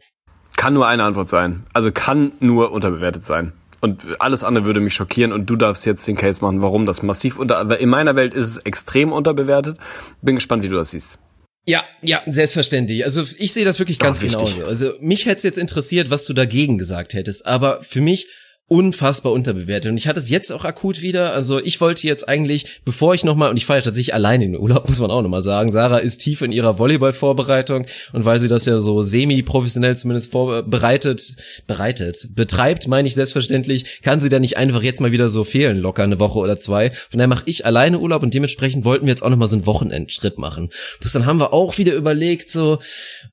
Kann nur eine Antwort sein. Also kann nur unterbewertet sein. Und alles andere würde mich schockieren und du darfst jetzt den Case machen, warum das massiv unter, in meiner Welt ist es extrem unterbewertet. Bin gespannt, wie du das siehst. Ja, ja, selbstverständlich. Also ich sehe das wirklich ganz wichtig. genauso. Also mich hätte es jetzt interessiert, was du dagegen gesagt hättest, aber für mich unfassbar unterbewertet. Und ich hatte es jetzt auch akut wieder. Also ich wollte jetzt eigentlich, bevor ich nochmal, und ich fahre ja tatsächlich alleine in den Urlaub, muss man auch nochmal sagen. Sarah ist tief in ihrer Volleyball-Vorbereitung und weil sie das ja so semi-professionell zumindest vorbereitet, bereitet, betreibt, meine ich selbstverständlich, kann sie da nicht einfach jetzt mal wieder so fehlen, locker eine Woche oder zwei. Von daher mache ich alleine Urlaub und dementsprechend wollten wir jetzt auch nochmal so einen Wochenendschritt machen. Plus dann haben wir auch wieder überlegt, so,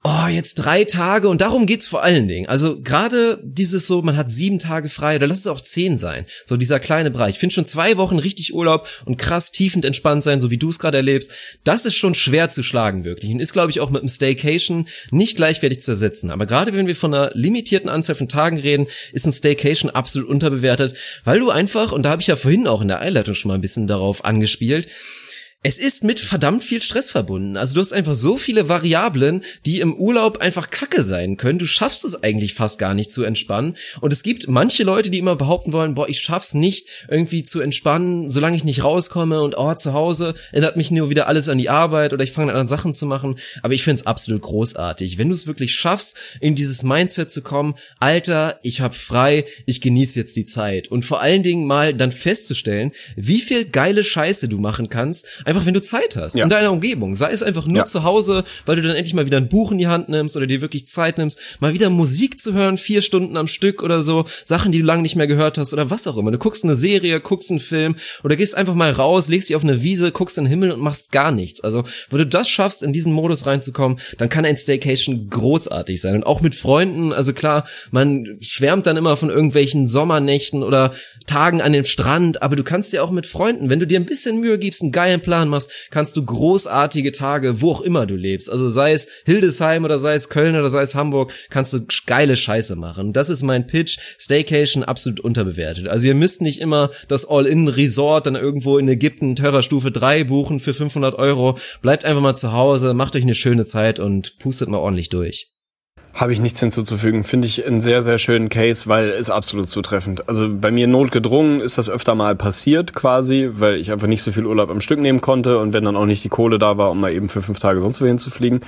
oh, jetzt drei Tage und darum geht's vor allen Dingen. Also gerade dieses so, man hat sieben Tage frei, oder lass es auch zehn sein. So dieser kleine Bereich. Ich finde schon zwei Wochen richtig Urlaub und krass tiefend entspannt sein, so wie du es gerade erlebst. Das ist schon schwer zu schlagen, wirklich. Und ist, glaube ich, auch mit einem Staycation nicht gleichwertig zu ersetzen. Aber gerade wenn wir von einer limitierten Anzahl von Tagen reden, ist ein Staycation absolut unterbewertet, weil du einfach, und da habe ich ja vorhin auch in der Einleitung schon mal ein bisschen darauf angespielt, es ist mit verdammt viel Stress verbunden. Also du hast einfach so viele Variablen, die im Urlaub einfach kacke sein können. Du schaffst es eigentlich fast gar nicht zu entspannen. Und es gibt manche Leute, die immer behaupten wollen, boah, ich schaff's nicht irgendwie zu entspannen, solange ich nicht rauskomme und oh, zu Hause erinnert mich nur wieder alles an die Arbeit oder ich fange an Sachen zu machen. Aber ich find's absolut großartig. Wenn du es wirklich schaffst, in dieses Mindset zu kommen, Alter, ich hab frei, ich genieße jetzt die Zeit. Und vor allen Dingen mal dann festzustellen, wie viel geile Scheiße du machen kannst, einfach wenn du Zeit hast Ja. in deiner Umgebung. Sei es einfach nur Ja. zu Hause, weil du dann endlich mal wieder ein Buch in die Hand nimmst oder dir wirklich Zeit nimmst, mal wieder Musik zu hören, vier Stunden am Stück oder so, Sachen, die du lange nicht mehr gehört hast oder was auch immer. Du guckst eine Serie, guckst einen Film oder gehst einfach mal raus, legst dich auf eine Wiese, guckst in den Himmel und machst gar nichts. Also, wenn du das schaffst, in diesen Modus reinzukommen, dann kann ein Staycation großartig sein. Und auch mit Freunden, also klar, man schwärmt dann immer von irgendwelchen Sommernächten oder Tagen an dem Strand, aber du kannst dir auch mit Freunden, wenn du dir ein bisschen Mühe gibst, einen geilen Plan machst, kannst du großartige Tage, wo auch immer du lebst, also sei es Hildesheim oder sei es Köln oder sei es Hamburg, kannst du geile Scheiße machen. Das ist mein Pitch. Staycation absolut unterbewertet. Also ihr müsst nicht immer das All-In-Resort dann irgendwo in Ägypten, Terrorstufe 3 buchen für 500 Euro. Bleibt einfach mal zu Hause, macht euch eine schöne Zeit und pustet mal ordentlich durch. Habe ich nichts hinzuzufügen. Finde ich einen sehr, sehr schönen Case, weil es absolut zutreffend. Also bei mir notgedrungen ist das öfter mal passiert quasi, weil ich einfach nicht so viel Urlaub am Stück nehmen konnte und wenn dann auch nicht die Kohle da war, um mal eben für fünf Tage sonst wohin zu fliegen.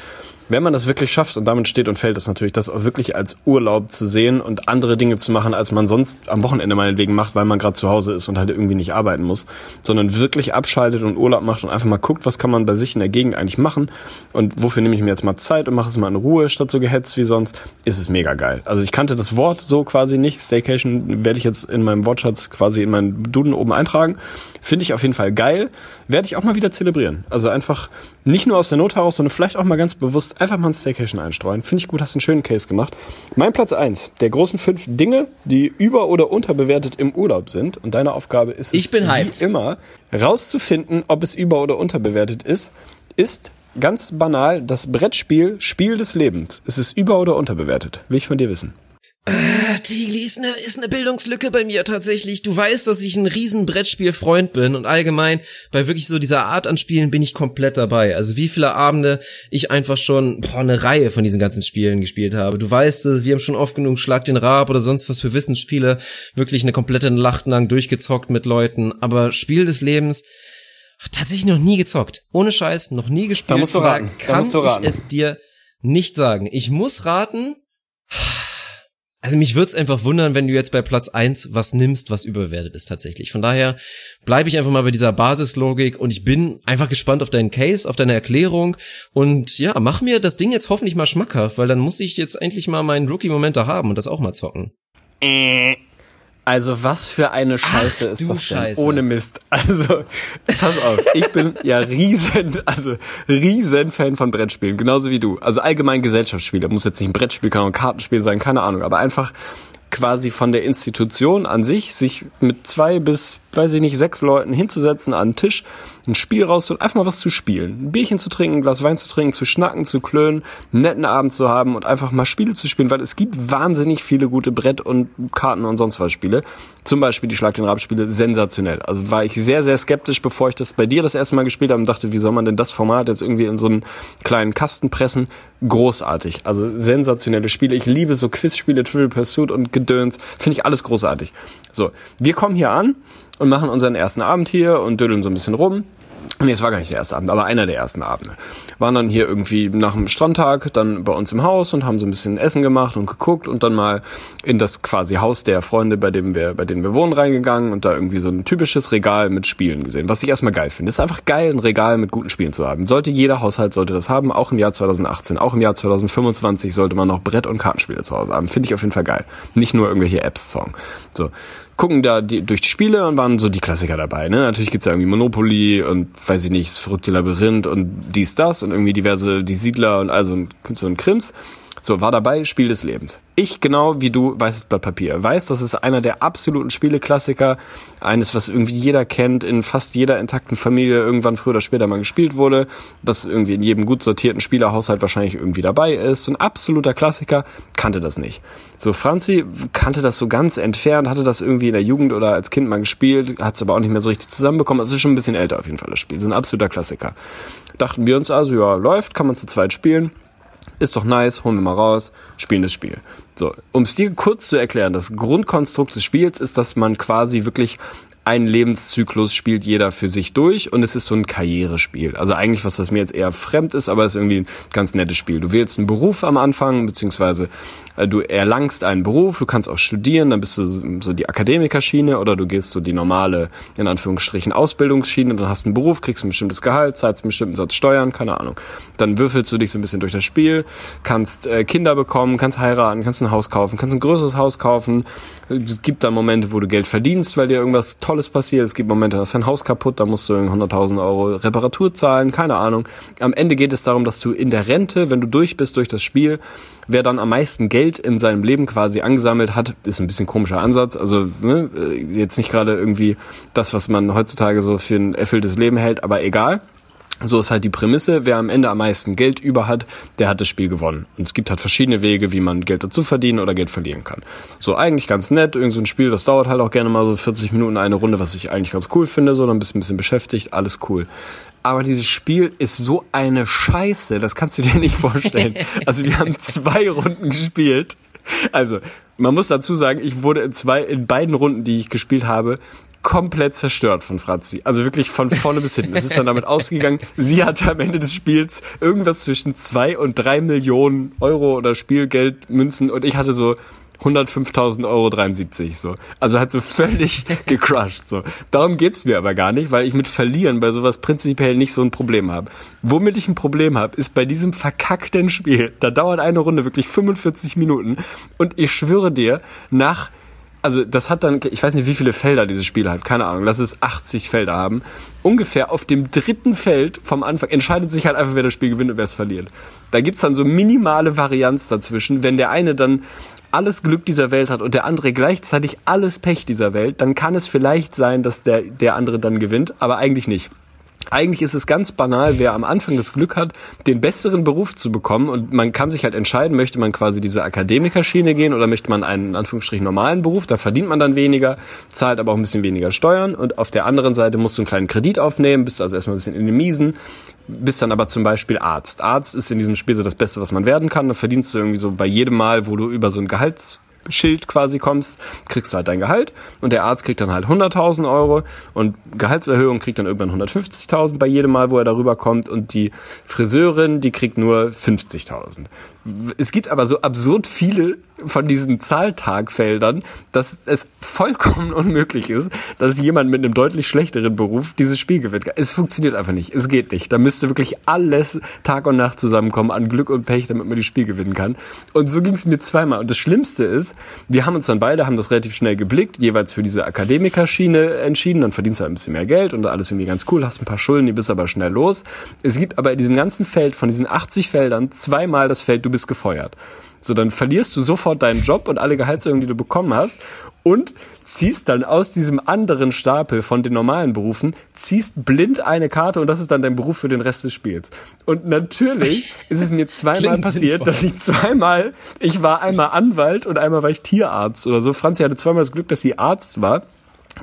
Wenn man das wirklich schafft und damit steht und fällt es natürlich, das auch wirklich als Urlaub zu sehen und andere Dinge zu machen, als man sonst am Wochenende meinetwegen macht, weil man gerade zu Hause ist und halt irgendwie nicht arbeiten muss, sondern wirklich abschaltet und Urlaub macht und einfach mal guckt, was kann man bei sich in der Gegend eigentlich machen und wofür nehme ich mir jetzt mal Zeit und mache es mal in Ruhe statt so gehetzt wie sonst, ist es mega geil. Also ich kannte das Wort so quasi nicht. Staycation werde ich jetzt in meinem Wortschatz quasi in meinen Duden oben eintragen. Finde ich auf jeden Fall geil. Werde ich auch mal wieder zelebrieren. Also einfach nicht nur aus der Not heraus, sondern vielleicht auch mal ganz bewusst einfach mal ein Staycation einstreuen. Finde ich gut, hast einen schönen Case gemacht. Mein Platz eins der großen fünf Dinge, die über- oder unterbewertet im Urlaub sind. Und deine Aufgabe ist Ich es, bin wie hyped. immer, rauszufinden, ob es über- oder unterbewertet ist, ist ganz banal das Brettspiel Spiel des Lebens. Ist es über- oder unterbewertet? Will ich von dir wissen. Tigli ist eine ist eine Bildungslücke bei mir tatsächlich. Du weißt, dass ich ein riesen Brettspielfreund bin und allgemein bei wirklich so dieser Art an Spielen bin ich komplett dabei. Also wie viele Abende ich einfach schon boah, eine Reihe von diesen ganzen Spielen gespielt habe. Du weißt, äh, wir haben schon oft genug Schlag den Rab oder sonst was für Wissensspiele wirklich eine komplette Nacht lang durchgezockt mit Leuten. Aber Spiel des Lebens tatsächlich noch nie gezockt. Ohne Scheiß, noch nie gespielt. Da musst du raten. Kann musst du raten. ich es dir nicht sagen. Ich muss raten. Also mich würde es einfach wundern, wenn du jetzt bei Platz eins was nimmst, was überwertet ist tatsächlich. Von daher bleibe ich einfach mal bei dieser Basislogik und ich bin einfach gespannt auf deinen Case, auf deine Erklärung und ja, mach mir das Ding jetzt hoffentlich mal schmackhaft, weil dann muss ich jetzt endlich mal meinen Rookie-Moment da haben und das auch mal zocken. Also was für eine Scheiße Ach, ist das? Scheiße. Ohne Mist. Also pass auf, ich bin ja riesen, also riesen Fan von Brettspielen, genauso wie du. Also allgemein Gesellschaftsspiele, muss jetzt nicht ein Brettspiel, kann auch ein Kartenspiel sein, keine Ahnung, aber einfach quasi von der Institution an sich, sich mit zwei bis, weiß ich nicht, sechs Leuten hinzusetzen an einen Tisch, ein Spiel rauszuholen, einfach mal was zu spielen. Ein Bierchen zu trinken, ein Glas Wein zu trinken, zu schnacken, zu klönen, einen netten Abend zu haben und einfach mal Spiele zu spielen, weil es gibt wahnsinnig viele gute Brett- und Karten und sonst was Spiele. Zum Beispiel die Schlag den Rab Spiele, sensationell. Also war ich sehr, sehr skeptisch, bevor ich das bei dir das erste Mal gespielt habe und dachte, wie soll man denn das Format jetzt irgendwie in so einen kleinen Kasten pressen? Großartig. Also sensationelle Spiele. Ich liebe so Quizspiele, Trivial Pursuit und Gedöns. Finde ich alles großartig. So, wir kommen hier an und machen unseren ersten Abend hier und dödeln so ein bisschen rum. Nee, es war gar nicht der erste Abend, aber einer der ersten Abende. Waren dann hier irgendwie nach dem Strandtag dann bei uns im Haus und haben so ein bisschen Essen gemacht und geguckt und dann mal in das quasi Haus der Freunde, bei dem wir, bei denen wir wohnen, reingegangen und da irgendwie so ein typisches Regal mit Spielen gesehen. Was ich erstmal geil finde. Ist einfach geil, ein Regal mit guten Spielen zu haben. Sollte jeder Haushalt sollte das haben, auch im Jahr 2018, auch im Jahr 2025 sollte man noch Brett- und Kartenspiele zu Hause haben. Finde ich auf jeden Fall geil. Nicht nur irgendwelche Apps-Song. So gucken da die, durch die Spiele und waren so die Klassiker dabei. Ne? Natürlich gibt's ja irgendwie Monopoly und weiß ich nicht, das verrückte Labyrinth und dies, das und irgendwie diverse, die Siedler und also so ein Krims. So, war dabei, Spiel des Lebens. Ich, genau wie du, weißes Blatt Papier. Weiß, das ist einer der absoluten Spieleklassiker. Eines, was irgendwie jeder kennt, in fast jeder intakten Familie irgendwann früher oder später mal gespielt wurde. Was irgendwie in jedem gut sortierten Spielerhaushalt wahrscheinlich irgendwie dabei ist. So ein absoluter Klassiker, kannte das nicht. So, Franzi kannte das so ganz entfernt, hatte das irgendwie in der Jugend oder als Kind mal gespielt, hat es aber auch nicht mehr so richtig zusammenbekommen. Also ist schon ein bisschen älter auf jeden Fall, das Spiel. So ein absoluter Klassiker. Dachten wir uns also, ja, läuft, kann man zu zweit spielen ist doch nice, holen wir mal raus, spielen das Spiel. So, um es dir kurz zu erklären, das Grundkonstrukt des Spiels ist, dass man quasi wirklich einen Lebenszyklus spielt jeder für sich durch und es ist so ein Karrierespiel. Also eigentlich was, was mir jetzt eher fremd ist, aber es ist irgendwie ein ganz nettes Spiel. Du wählst einen Beruf am Anfang, beziehungsweise äh, du erlangst einen Beruf, du kannst auch studieren, dann bist du so die Akademikerschiene oder du gehst so die normale, in Anführungsstrichen, Ausbildungsschiene, dann hast du einen Beruf, kriegst ein bestimmtes Gehalt, zahlst einen bestimmten Satz Steuern, keine Ahnung. Dann würfelst du dich so ein bisschen durch das Spiel, kannst äh, Kinder bekommen, kannst heiraten, kannst ein Haus kaufen, kannst ein größeres Haus kaufen. Es gibt dann Momente, wo du Geld verdienst, weil dir irgendwas Tolles passiert. Es gibt Momente, da ist dein Haus kaputt, da musst du 100.000 Euro Reparatur zahlen, keine Ahnung. Am Ende geht es darum, dass du in der Rente, wenn du durch bist durch das Spiel, wer dann am meisten Geld in seinem Leben quasi angesammelt hat, ist ein bisschen komischer Ansatz. Also ne, jetzt nicht gerade irgendwie das, was man heutzutage so für ein erfülltes Leben hält, aber egal. So ist halt die Prämisse, wer am Ende am meisten Geld über hat, der hat das Spiel gewonnen. Und es gibt halt verschiedene Wege, wie man Geld dazu verdienen oder Geld verlieren kann. So eigentlich ganz nett, irgend so ein Spiel, das dauert halt auch gerne mal so 40 Minuten eine Runde, was ich eigentlich ganz cool finde, so dann bist du ein bisschen beschäftigt, alles cool. Aber dieses Spiel ist so eine Scheiße, das kannst du dir nicht vorstellen. Also wir haben zwei Runden gespielt. Also, man muss dazu sagen, ich wurde in zwei, in beiden Runden, die ich gespielt habe, komplett zerstört von Franzi. Also wirklich von vorne bis hinten. Es ist dann damit ausgegangen, sie hatte am Ende des Spiels irgendwas zwischen zwei und drei Millionen Euro oder Spielgeld, Münzen und ich hatte so 105.000 Euro 73 so. Also hat so völlig gecrushed so. Darum geht's mir aber gar nicht, weil ich mit Verlieren bei sowas prinzipiell nicht so ein Problem habe. Womit ich ein Problem habe, ist bei diesem verkackten Spiel. Da dauert eine Runde wirklich 45 Minuten und ich schwöre dir, nach also das hat dann, ich weiß nicht, wie viele Felder dieses Spiel hat, keine Ahnung, lass es 80 Felder haben. Ungefähr auf dem dritten Feld vom Anfang entscheidet sich halt einfach, wer das Spiel gewinnt und wer es verliert. Da gibt's dann so minimale Varianz dazwischen. Wenn der eine dann alles Glück dieser Welt hat und der andere gleichzeitig alles Pech dieser Welt, dann kann es vielleicht sein, dass der, der andere dann gewinnt, aber eigentlich nicht. Eigentlich ist es ganz banal, wer am Anfang das Glück hat, den besseren Beruf zu bekommen und man kann sich halt entscheiden, möchte man quasi diese Akademikerschiene gehen oder möchte man einen in Anführungsstrichen normalen Beruf, da verdient man dann weniger, zahlt aber auch ein bisschen weniger Steuern und auf der anderen Seite musst du einen kleinen Kredit aufnehmen, bist also erstmal ein bisschen in den Miesen, bist dann aber zum Beispiel Arzt. Arzt ist in diesem Spiel so das Beste, was man werden kann, da verdienst du irgendwie so bei jedem Mal, wo du über so ein Gehalts Schild quasi kommst, kriegst du halt dein Gehalt und der Arzt kriegt dann halt 100.000 Euro und Gehaltserhöhung kriegt dann irgendwann 150.000 bei jedem Mal, wo er darüber kommt und die Friseurin, die kriegt nur 50.000. Es gibt aber so absurd viele von diesen Zahltagfeldern, dass es vollkommen unmöglich ist, dass jemand mit einem deutlich schlechteren Beruf dieses Spiel gewinnt. Es funktioniert einfach nicht. Es geht nicht. Da müsste wirklich alles Tag und Nacht zusammenkommen an Glück und Pech, damit man das Spiel gewinnen kann. Und so ging es mir zweimal. Und das Schlimmste ist, wir haben uns dann beide, haben das relativ schnell geblickt, jeweils für diese Akademikerschiene entschieden. Dann verdienst du ein bisschen mehr Geld und alles irgendwie ganz cool, hast ein paar Schulden, die bist aber schnell los. Es gibt aber in diesem ganzen Feld, von diesen 80 Feldern, zweimal das Feld, du bist gefeuert. So, dann verlierst du sofort deinen Job und alle Gehaltserhöhungen, die du bekommen hast und ziehst dann aus diesem anderen Stapel von den normalen Berufen, ziehst blind eine Karte und das ist dann dein Beruf für den Rest des Spiels. Und natürlich ist es mir zweimal passiert, sinnvoll. dass ich zweimal, ich war einmal Anwalt und einmal war ich Tierarzt oder so. Franzi hatte zweimal das Glück, dass sie Arzt war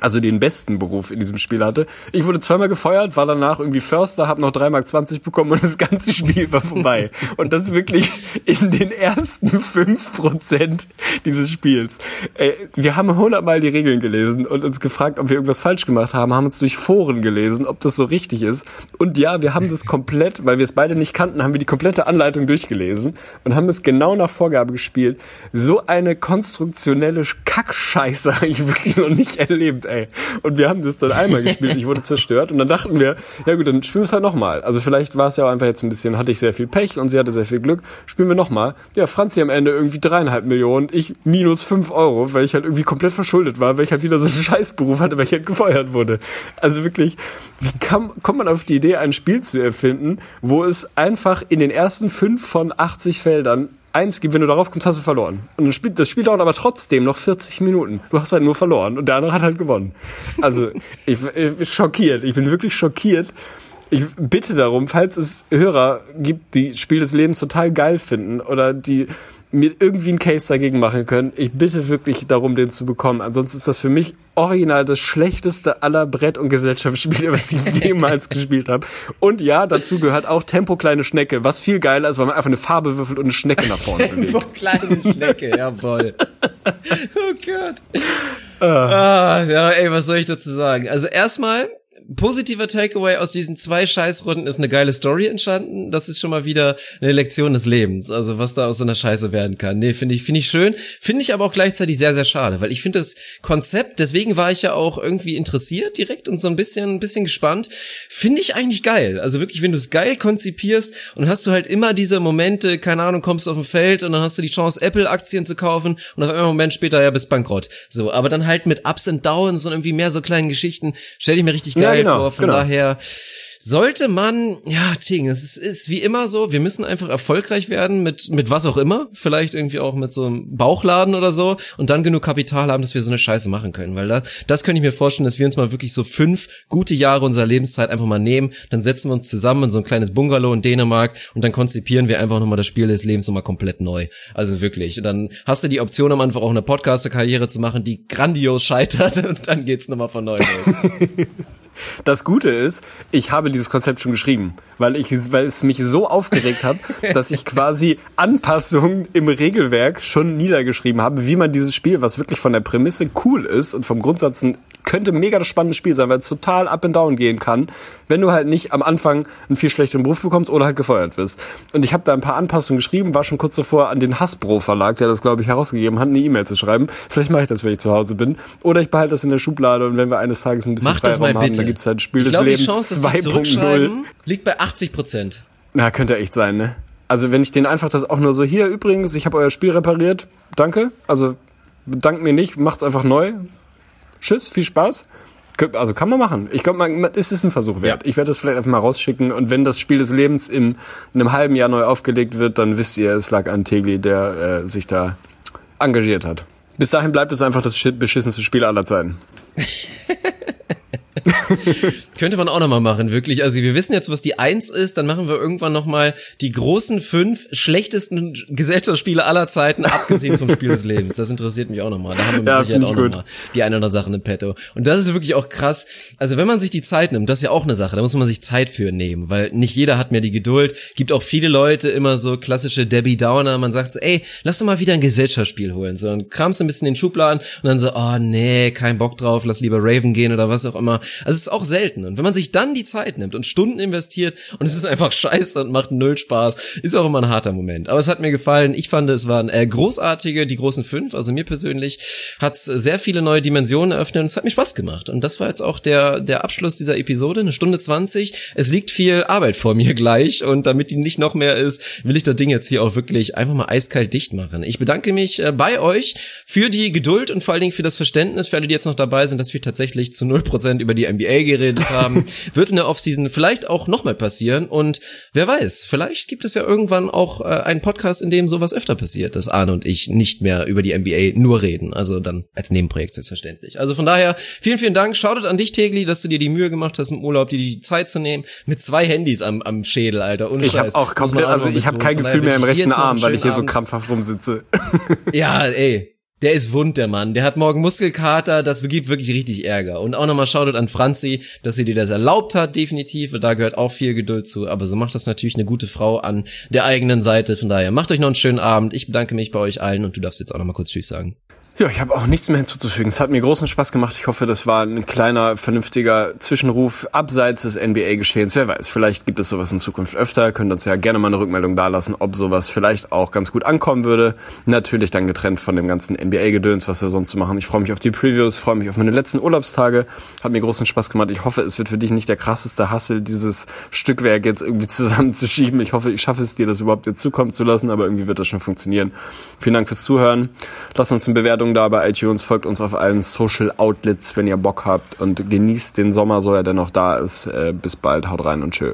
also den besten Beruf in diesem Spiel hatte. Ich wurde zweimal gefeuert, war danach irgendwie Förster, habe noch 3,20 Mark bekommen und das ganze Spiel war vorbei. und das wirklich in den ersten fünf Prozent dieses Spiels. Ey, wir haben hundertmal die Regeln gelesen und uns gefragt, ob wir irgendwas falsch gemacht haben, haben uns durch Foren gelesen, ob das so richtig ist. Und ja, wir haben das komplett, weil wir es beide nicht kannten, haben wir die komplette Anleitung durchgelesen und haben es genau nach Vorgabe gespielt. So eine konstruktionelle Kackscheiße habe ich wirklich noch nicht erlebt gespielt, ey. Und wir haben das dann einmal gespielt, ich wurde zerstört und dann dachten wir, ja gut, dann spielen wir es halt nochmal. Also vielleicht war es ja auch einfach jetzt ein bisschen, hatte ich sehr viel Pech und sie hatte sehr viel Glück. Spielen wir nochmal. Ja, Franzi am Ende irgendwie dreieinhalb Millionen, ich minus fünf Euro, weil ich halt irgendwie komplett verschuldet war, weil ich halt wieder so einen Scheißberuf hatte, weil ich halt gefeuert wurde. Also wirklich, wie kann, kommt man auf die Idee, ein Spiel zu erfinden, wo es einfach in den ersten fünf von 80 Feldern eins gibt, wenn du darauf kommst, hast du verloren. Und das Spiel, das Spiel dauert aber trotzdem noch 40 Minuten. Du hast halt nur verloren und der andere hat halt gewonnen. Also, ich, ich bin schockiert. Ich bin wirklich schockiert. Ich bitte darum, falls es Hörer gibt, die Spiel des Lebens total geil finden oder die mir irgendwie einen Case dagegen machen können, ich bitte wirklich darum, den zu bekommen. Ansonsten ist das für mich original das schlechteste aller Brett- und Gesellschaftsspiele, was ich jemals gespielt habe. Und ja, dazu gehört auch Tempo kleine Schnecke, was viel geiler ist, weil man einfach eine Farbe würfelt und eine Schnecke nach vorne Tempo bewegt. kleine Schnecke, jawoll. Oh Gott. Ah, ja, ey, was soll ich dazu sagen? Also erstmal, positiver Takeaway aus diesen zwei Scheißrunden ist eine geile Story entstanden. Das ist schon mal wieder eine Lektion des Lebens. Also was da aus so einer Scheiße werden kann. Nee, finde ich, finde ich schön. Finde ich aber auch gleichzeitig sehr, sehr schade, weil ich finde das Konzept, deswegen war ich ja auch irgendwie interessiert direkt und so ein bisschen, ein bisschen gespannt. Finde ich eigentlich geil. Also wirklich, wenn du es geil konzipierst und hast du halt immer diese Momente, keine Ahnung, kommst auf ein Feld und dann hast du die Chance, Apple-Aktien zu kaufen und auf einmal einen Moment später, ja, bist bankrott. So, aber dann halt mit Ups und Downs und irgendwie mehr so kleinen Geschichten, stell ich mir richtig geil Ja, genau, vor. Von genau. daher sollte man, ja, Ting, es ist, ist wie immer so, wir müssen einfach erfolgreich werden mit, mit was auch immer, vielleicht irgendwie auch mit so einem Bauchladen oder so und dann genug Kapital haben, dass wir so eine Scheiße machen können, weil das, das könnte ich mir vorstellen, dass wir uns mal wirklich so fünf gute Jahre unserer Lebenszeit einfach mal nehmen, dann setzen wir uns zusammen in so ein kleines Bungalow in Dänemark und dann konzipieren wir einfach nochmal das Spiel des Lebens nochmal komplett neu. Also wirklich. Und dann hast du die Option am Anfang auch eine Podcaster-Karriere zu machen, die grandios scheitert und dann geht's nochmal von neu los. Das Gute ist, ich habe dieses Konzept schon geschrieben, weil ich, weil es mich so aufgeregt hat, dass ich quasi Anpassungen im Regelwerk schon niedergeschrieben habe, wie man dieses Spiel, was wirklich von der Prämisse cool ist und vom Grundsatz ein könnte mega das spannende Spiel sein, weil es total up and down gehen kann, wenn du halt nicht am Anfang einen viel schlechteren Beruf bekommst oder halt gefeuert wirst. Und ich habe da ein paar Anpassungen geschrieben, war schon kurz davor an den Hasbro Verlag, der das glaube ich herausgegeben hat, eine E-Mail zu schreiben. Vielleicht mache ich das, wenn ich zu Hause bin, oder ich behalte das in der Schublade und wenn wir eines Tages ein bisschen Mach das Freiraum haben, bitte. dann gibt's halt Spiel ich des Lebens Chance, dass die 2.0. zurückschreiben, liegt bei 80 Prozent. Na, könnte echt sein, ne? Also wenn ich den einfach das auch nur so hier übrigens, ich habe euer Spiel repariert, danke. Also bedankt mir nicht, macht's einfach neu. Tschüss, viel Spaß. Also kann man machen. Ich glaube, man, es ist ein Versuch wert. Ja. Ich werde das vielleicht einfach mal rausschicken und wenn das Spiel des Lebens in, in einem halben Jahr neu aufgelegt wird, dann wisst ihr, es lag an Tegli, der äh, sich da engagiert hat. Bis dahin bleibt es einfach das beschissenste Spiel aller Zeiten. Könnte man auch nochmal machen, wirklich. Also wir wissen jetzt, was die Eins ist, dann machen wir irgendwann nochmal die großen fünf schlechtesten Gesellschaftsspiele aller Zeiten, abgesehen vom Spiel des Lebens. Das interessiert mich auch nochmal. Da haben wir mit Ja, Sicherheit auch nochmal die eine oder andere Sache in petto. Und das ist wirklich auch krass. Also wenn man sich die Zeit nimmt, das ist ja auch eine Sache, da muss man sich Zeit für nehmen, weil nicht jeder hat mehr die Geduld. Gibt auch viele Leute immer so klassische Debbie Downer. Man sagt so, ey, lass doch mal wieder ein Gesellschaftsspiel holen. So, dann kramst du ein bisschen in den Schubladen und dann so, oh nee, kein Bock drauf, lass lieber Raven gehen oder was auch immer. Also es ist auch selten. Und wenn man sich dann die Zeit nimmt und Stunden investiert und es ist einfach scheiße und macht null Spaß, ist auch immer ein harter Moment. Aber es hat mir gefallen. Ich fand, es waren äh, großartige, die großen fünf. Also mir persönlich hat's sehr viele neue Dimensionen eröffnet und es hat mir Spaß gemacht. Und das war jetzt auch der, der Abschluss dieser Episode, eine Stunde zwanzig. Es liegt viel Arbeit vor mir gleich und damit die nicht noch mehr ist, will ich das Ding jetzt hier auch wirklich einfach mal eiskalt dicht machen. Ich bedanke mich äh, bei euch für die Geduld und vor allen Dingen für das Verständnis, für alle, die jetzt noch dabei sind, dass wir tatsächlich zu 0% über die NBA geredet haben. Wird in der Offseason vielleicht auch nochmal passieren und wer weiß, vielleicht gibt es ja irgendwann auch äh, einen Podcast, in dem sowas öfter passiert, dass Arne und ich nicht mehr über die NBA nur reden. Also dann als Nebenprojekt selbstverständlich. Also von daher, vielen, vielen Dank. Shoutout an dich, Tegli, dass du dir die Mühe gemacht hast, im Urlaub dir die Zeit zu nehmen. Mit zwei Handys am, am Schädel, Alter. Ohne Ich habe auch komplett, also einfach ich habe kein Gefühl mehr im rechten Arm, weil ich hier schönen so Abend. krampfhaft rumsitze. Ja, ey. Der ist wund, der Mann. Der hat morgen Muskelkater. Das gibt wirklich richtig Ärger. Und auch nochmal Shoutout an Franzi, dass sie dir das erlaubt hat, definitiv. Da gehört auch viel Geduld zu. Aber so macht das natürlich eine gute Frau an der eigenen Seite. Von daher, macht euch noch einen schönen Abend. Ich bedanke mich bei euch allen und du darfst jetzt auch nochmal kurz Tschüss sagen. Ja, ich habe auch nichts mehr hinzuzufügen. Es hat mir großen Spaß gemacht. Ich hoffe, das war ein kleiner, vernünftiger Zwischenruf abseits des NBA-Geschehens. Wer weiß, vielleicht gibt es sowas in Zukunft öfter. Könnt uns ja gerne mal eine Rückmeldung dalassen, ob sowas vielleicht auch ganz gut ankommen würde. Natürlich dann getrennt von dem ganzen NBA-Gedöns, was wir sonst so machen. Ich freue mich auf die Previews, freue mich auf meine letzten Urlaubstage. Hat mir großen Spaß gemacht. Ich hoffe, es wird für dich nicht der krasseste Hassel, dieses Stückwerk jetzt irgendwie zusammenzuschieben. Ich hoffe, ich schaffe es dir, das überhaupt dir zukommen zu lassen, aber irgendwie wird das schon funktionieren. Vielen Dank fürs Zuhören. Lasst uns eine Bewertung da bei iTunes, folgt uns auf allen Social Outlets, wenn ihr Bock habt und genießt den Sommer, so er denn noch da ist. Äh, bis bald, haut rein und tschö.